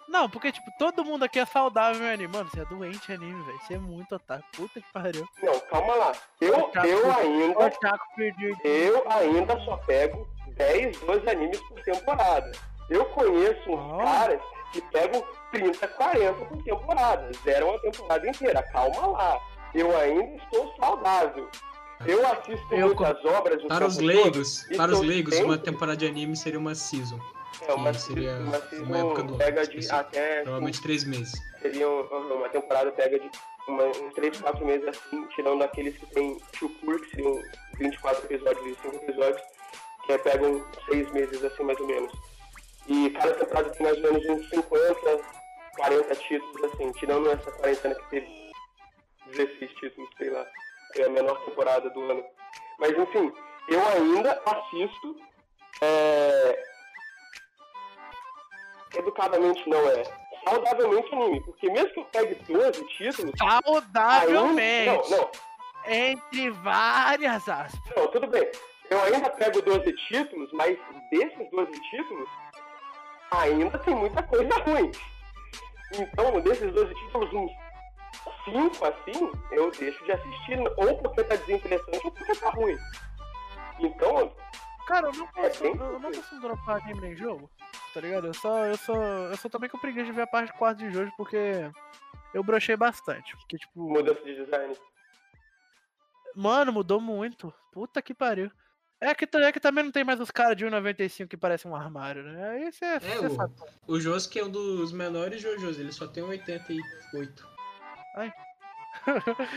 Não, porque, tipo, todo mundo aqui é saudável em anime. Mano, você é doente anime, velho. Você é muito otaku. Puta que pariu. Não, calma lá. Eu, Otaku. eu ainda Otaku perdido. Eu ainda só pego 10, 12 animes por temporada. Eu conheço uns Ah. caras que pegam 30, 40 por temporada. Zeram a temporada inteira. Calma lá. Eu ainda estou saudável. Eu assisto Eu muitas obras Para os leigos, todo, para os leigos, sempre- uma temporada de anime seria uma season. É, uma, seria uma, uma época do pega de até Provavelmente três meses. seria um- uma temporada pega de uma, uns 3, 4 meses assim, tirando aqueles que tem Chukur, que seriam 24 episódios e 5 episódios, que é, pegam 6 meses assim mais ou menos. E cada temporada tem mais ou menos uns 50, 40 títulos, assim, tirando essa quarentena que teve 16 títulos, sei lá, é a menor temporada do ano. Mas enfim, eu ainda assisto é, educadamente não é, saudavelmente anime, porque mesmo que eu pegue 12 títulos, Saudavelmente. ainda, não, não, Entre várias aspas. não, tudo bem. Eu ainda pego 12 títulos, mas desses 12 títulos, ainda tem muita coisa ruim. Então, desses 12 títulos, uns 5 assim, eu deixo de assistir, ou porque tá desinteressante, ou porque tá ruim. Então, Cara, eu não É, posso, bem eu não consigo dropar anime nem jogo, tá ligado? Eu só, eu só, eu só também com preguiça de ver a parte 4 de Jojo porque eu brochei bastante. Porque, tipo, mudança de design. mano, mudou muito. Puta que pariu. É que, é que também não tem mais os caras de 1,95 que parecem um armário, né? Aí você É, você sabe. o, o Josuke é um dos menores Jojos, ele só tem 1,88. Ai.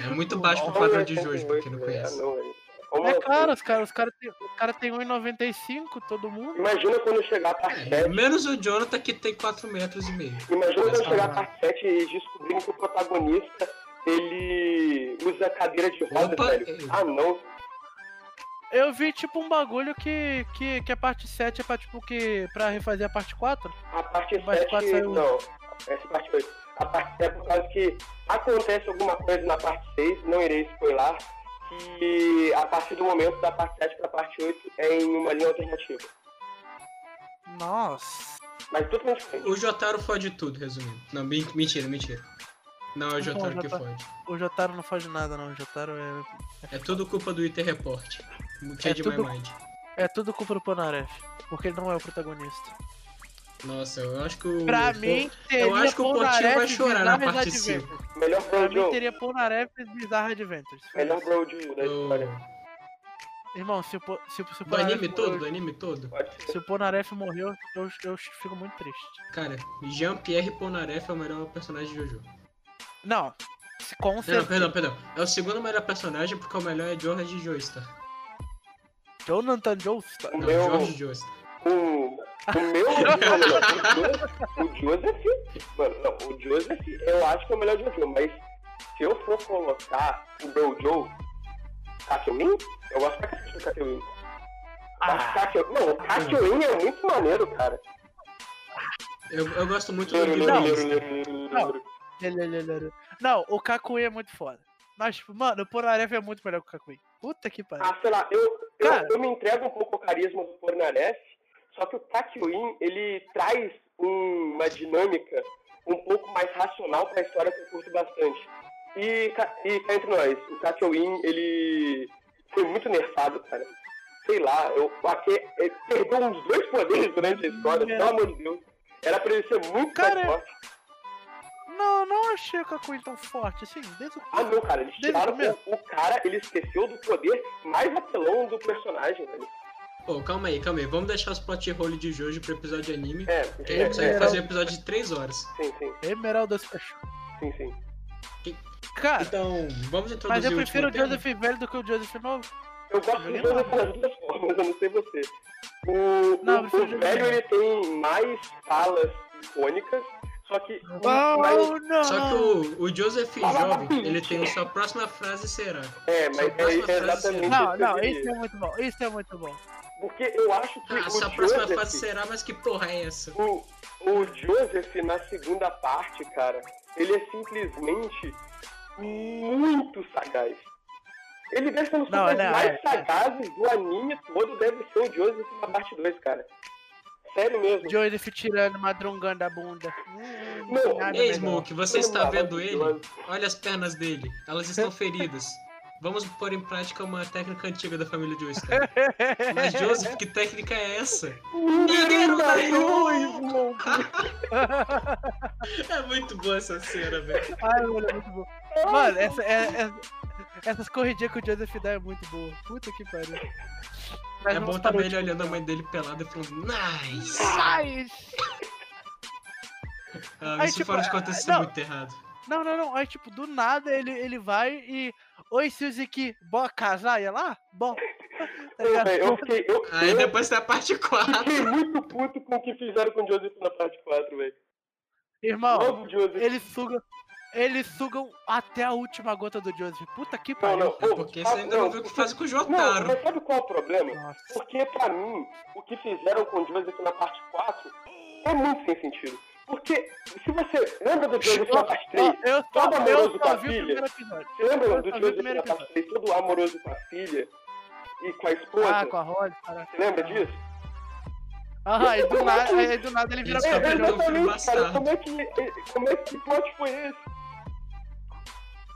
É muito baixo pro padrão de Jojo, pra quem não conhece. Como É claro, os caras os cara tem, cara tem 1,95, todo mundo. Imagina quando chegar a parte É, 7. menos o Jonathan que tem 4 metros e meio. Imagina quando chegar a tá. parte 7 e descobrirem que o protagonista ele usa cadeira de roda, velho. é. Ah, não. Eu vi, tipo, um bagulho que, que, que a parte 7 é pra, tipo, que. pra refazer a parte 4. A parte Parte 7, quatro saiu. não. Essa é parte 8. A parte 7 é por causa que acontece alguma coisa na parte 6, não irei spoiler, que a partir do momento da parte 7 pra parte 8 é em uma linha alternativa. Nossa. Mas totalmente diferente. O Jotaro fode tudo, resumindo. Não, men- mentira, mentira. Não é o Não, Jotaro que Jotaro. fode. O Jotaro não faz nada, não. O Jotaro é. É tudo culpa do Iter Report. É tudo- my mind. É tudo culpa do Ponaref. Porque ele não é o protagonista. Nossa, eu acho que o. Pra o- mim, teria eu acho que o Polnareff vai chorar na parte Adventures. 5. Melhor Pra mim, teria Polnareff Bizarre Adventures. Melhor Brojo da Do, história. Irmão, se o, se, o- se o do Polnareff anime todo, morreu- do anime todo. Se o Ponaref morreu, eu, eu fico muito triste. Cara, Jean-Pierre Polnareff é o melhor personagem de Jojo. Não, se- com Não, certeza. perdão, perdão. É o segundo melhor personagem porque o melhor é George Joestar. Jonathan Joestar. O Não, meu. George Joestar. O, o meu. não, o Joseph. Mano, não, o Joseph eu acho que é o melhor Jojo, mas se eu for colocar o Brojo. Kakyoin? Eu gosto pra cacete do Kakyoin. Ah. Não, o Kakyoin é muito maneiro, cara. Eu, eu gosto muito do ele. Não, o Kakui é muito foda. Mas, tipo, mano, o Ponaref é muito melhor que o Kakui. Puta que pariu. Ah, sei lá, eu, Cara. eu me entrego um pouco ao carisma do Pornaref, só que o Kakyoin, ele traz um- uma dinâmica um pouco mais racional pra história que eu curto bastante. E, e cá entre nós, o Kakyoin, ele foi muito nerfado, cara. Sei lá, eu, aque- ele perdeu uns dois poderes durante a história, É. pelo amor de Deus. Era pra ele ser muito Cara, mais forte. Não, não achei o Kakui tão forte, assim, desde o Ah, não, cara, eles Desde o tiraram o, o cara, ele esqueceu do poder mais apelão do personagem, velho. Pô, calma aí, calma aí. Vamos deixar os plot hole de Jojo pro episódio de anime. É, Que a gente é, consegue é, fazer um episódio de 3 horas. sim, sim, Emerald Special. sim, sim. Cara, Então, vamos introduzir mas eu o prefiro o tema? Joseph velho do que o Joseph novo. Eu gosto dois nada. das duas formas, eu não sei você. O, Não, o- o velho ele tem mais falas icônicas, só que. Oh, mais- não! Só que o, o Joseph Fala jovem, ele tem sua próxima frase será. É, mas sua é, próxima é frase exatamente Não, eu não, queria. isso é muito bom, isso é muito bom. Porque eu acho que Ah, o sua próxima Joseph, frase será, mas que porra é essa? o, o Joseph na segunda parte, cara, ele é simplesmente muito sagaz. Ele deve ser um dos Não, personagens não, mais é, é. sagazes do anime todo, deve ser o Joseph na parte 2, cara. Sério mesmo. Joseph tirando madrungando a bunda. Hum, Não, nada Ei. Smoke, você está vendo ele? Olha as pernas dele. Elas estão feridas. Vamos pôr em prática uma técnica antiga da família Joestar. Mas, Joseph, que técnica é essa? Ninguém não É muito boa essa cena, velho. Ai, mano, é muito bom. Mano, essa, é, é- essas corridinhas que o Joseph dá é muito boa. Puta que pariu. Mas É bom também ele último olhando a mãe dele pelada e falando, nice! Ai, Ah, Aí, isso tipo, fora de ah, contexto é muito errado. Não, não, não. Aí, tipo, do nada ele, ele vai e. Oi, Suzuki, bora casar? Ia lá? Bom. Tá Eu, velho, eu fiquei, eu, Aí eu depois tem a parte 4. fiquei muito puto com o que fizeram com o Joseph na parte 4, velho. Irmão, do Joseph. Eles sugam. Até a última gota do Joseph. Puta que Não, pariu. não. É Ô, porque você ainda não viu o que faz com o Não, Jotaro. mas sabe qual é o problema? Nossa. Porque pra mim, o que fizeram com o Joseph na parte 4 é muito sem sentido. Porque se você lembra do Joseph na parte 3, Ó, eu todo eu amoroso com só a filha. você lembra eu do Joseph na parte 3, todo amoroso com a filha e com a esposa? Ah, com a Holly, caraca. Você lembra disso? Ah, aí do nada, aí do nada ele vira É, é exatamente, cara. Como é que, como é que plot foi esse?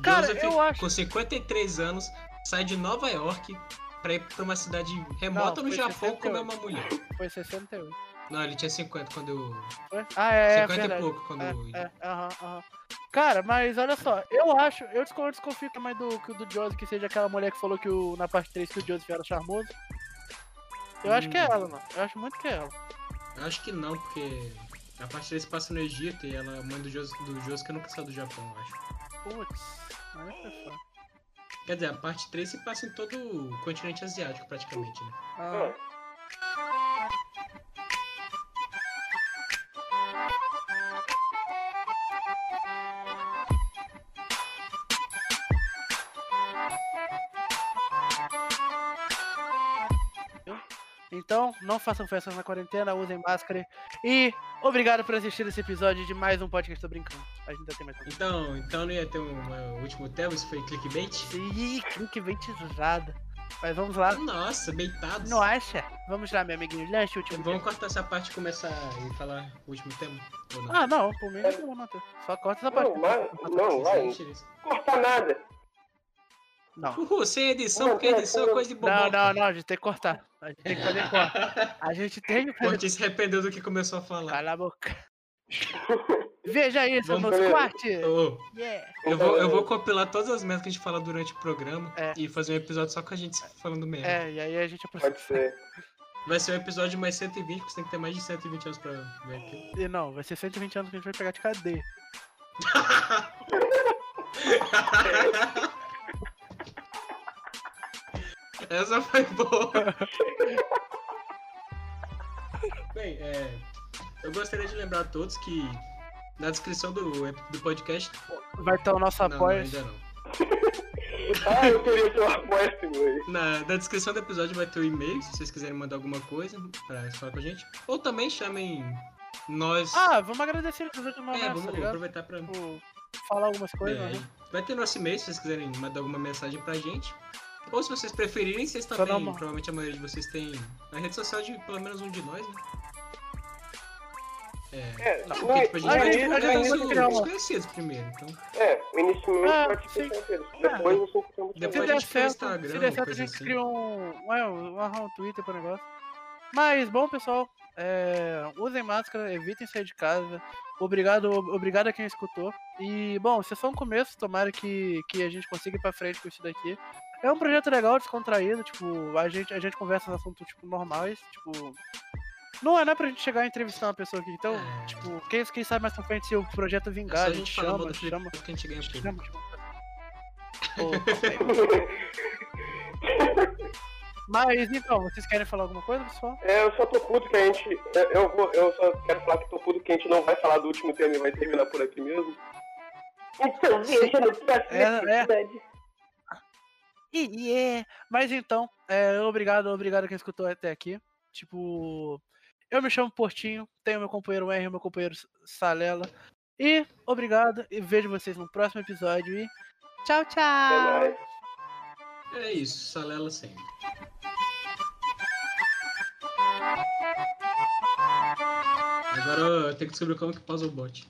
Cara, Joseph, eu acho- com 53 anos, sai de Nova York pra ir pra uma cidade remota Não, no Japão 68. comer uma mulher. Foi 61. Não, ele tinha 50 quando eu. Foi? Ah, é, é 50 e verdade. pouco quando eu. É, é, aham, aham. Cara, mas olha só, eu acho, eu desconfio, também do, que o do Joseph que seja aquela mulher que falou que o, na parte 3 que o Joseph era charmoso. Eu acho que é Hum. ela, mano. Eu acho muito que é ela. Eu Acho que não, porque a parte dele se passa no Egito e ela é a mãe do Joseph, do Joseph nunca saiu do Japão, eu acho. Putz, mas foi foda. Quer dizer, a parte 3 se passa em todo o continente asiático, praticamente, né? Ah, Então, não façam festas na quarentena, usem máscara. E obrigado por assistir esse episódio de mais um podcast Tô Brincando. A gente ainda tem mais um. Então, então não ia ter um, último tema, isso foi clickbait? Ih, clickbait usada. Mas vamos lá. Nossa, beitados. Não acha? Vamos lá, meu amiguinho. Lance o último. Vamos cortar essa parte e começar e falar o último tema? Ou não? Ah, não, por mim não, não. Só corta essa parte. Não, mas, não, vai. Cortar nada. Não. Uhul, sem edição, porque edição é coisa de boboca. Não, não, não, a gente tem que cortar. A gente tem que fazer corte. A gente tem que fazer. Se arrependeu do que começou a falar. Cala a boca. Veja isso Vamos nos cortes. Ô, Yeah. eu, vou, eu vou compilar todas as merdas que a gente fala durante o programa É. e fazer um episódio só com a gente falando merda. É, e aí a gente aproxima. Pode ser. Vai ser um episódio mais 120, porque você tem que ter mais de 120 anos pra ver aquilo. E não, vai ser 120 anos que a gente vai pegar de cadeia. Essa foi boa. Bem, é, eu gostaria de lembrar a todos que na descrição do, do podcast. Vai ter o nosso Não, apoio. ainda não. Ah, eu queria que eu apoiasse meu Na, na descrição do episódio vai ter o e-mail, se vocês quiserem mandar alguma coisa pra falar com a gente. Ou também chamem nós. Ah, vamos agradecer os outros é, tá vamos ligado? aproveitar pra. Tipo, falar algumas coisas, É, né? Vai ter nosso e-mail se vocês quiserem mandar alguma mensagem pra gente. Ou se vocês preferirem, vocês também, não- provavelmente a maioria de vocês tem a rede social de pelo menos um de nós, né? É. É, Não, no- porque, tipo, a gente vai divulgar isso os uma- conhecidos primeiro, então. é, inicialmente Ah, ser tranquilo. Depois você fica muito Depois a gente cria Instagram, se der certo a gente assim. cria um, é, um, um Twitter pro negócio. Mas, bom, pessoal, é, usem máscara, evitem sair de casa. Obrigado, obrigado a quem escutou. E, bom, se é só um começo, tomara que, que a gente consiga ir pra frente com isso daqui. É um projeto legal, descontraído, tipo, a gente, a gente conversa nos assuntos, tipo, normais, tipo... Não é, não é pra gente chegar e entrevistar uma pessoa aqui, então, É. tipo, quem, quem sabe mais pra frente se o projeto É vingar, só a a gente gente falar mal chama, do Felipe chama, que a gente ganha chama, chama. Ô, Mas então, vocês querem falar alguma coisa, pessoal? É, eu só tô puto que a gente. Eu, eu vou, eu só quero falar que tô puto que a gente não vai falar do último tema e vai terminar por aqui mesmo. Então veja no próximo É, é. E é. Mas então, é, obrigado, obrigado quem escutou até aqui. Tipo, eu me chamo Portinho, tenho meu companheiro R, meu companheiro Salela. E obrigado, e vejo vocês no próximo episódio. E tchau, tchau! É isso, Salela sempre. Agora eu tenho que descobrir como que pausa o bot.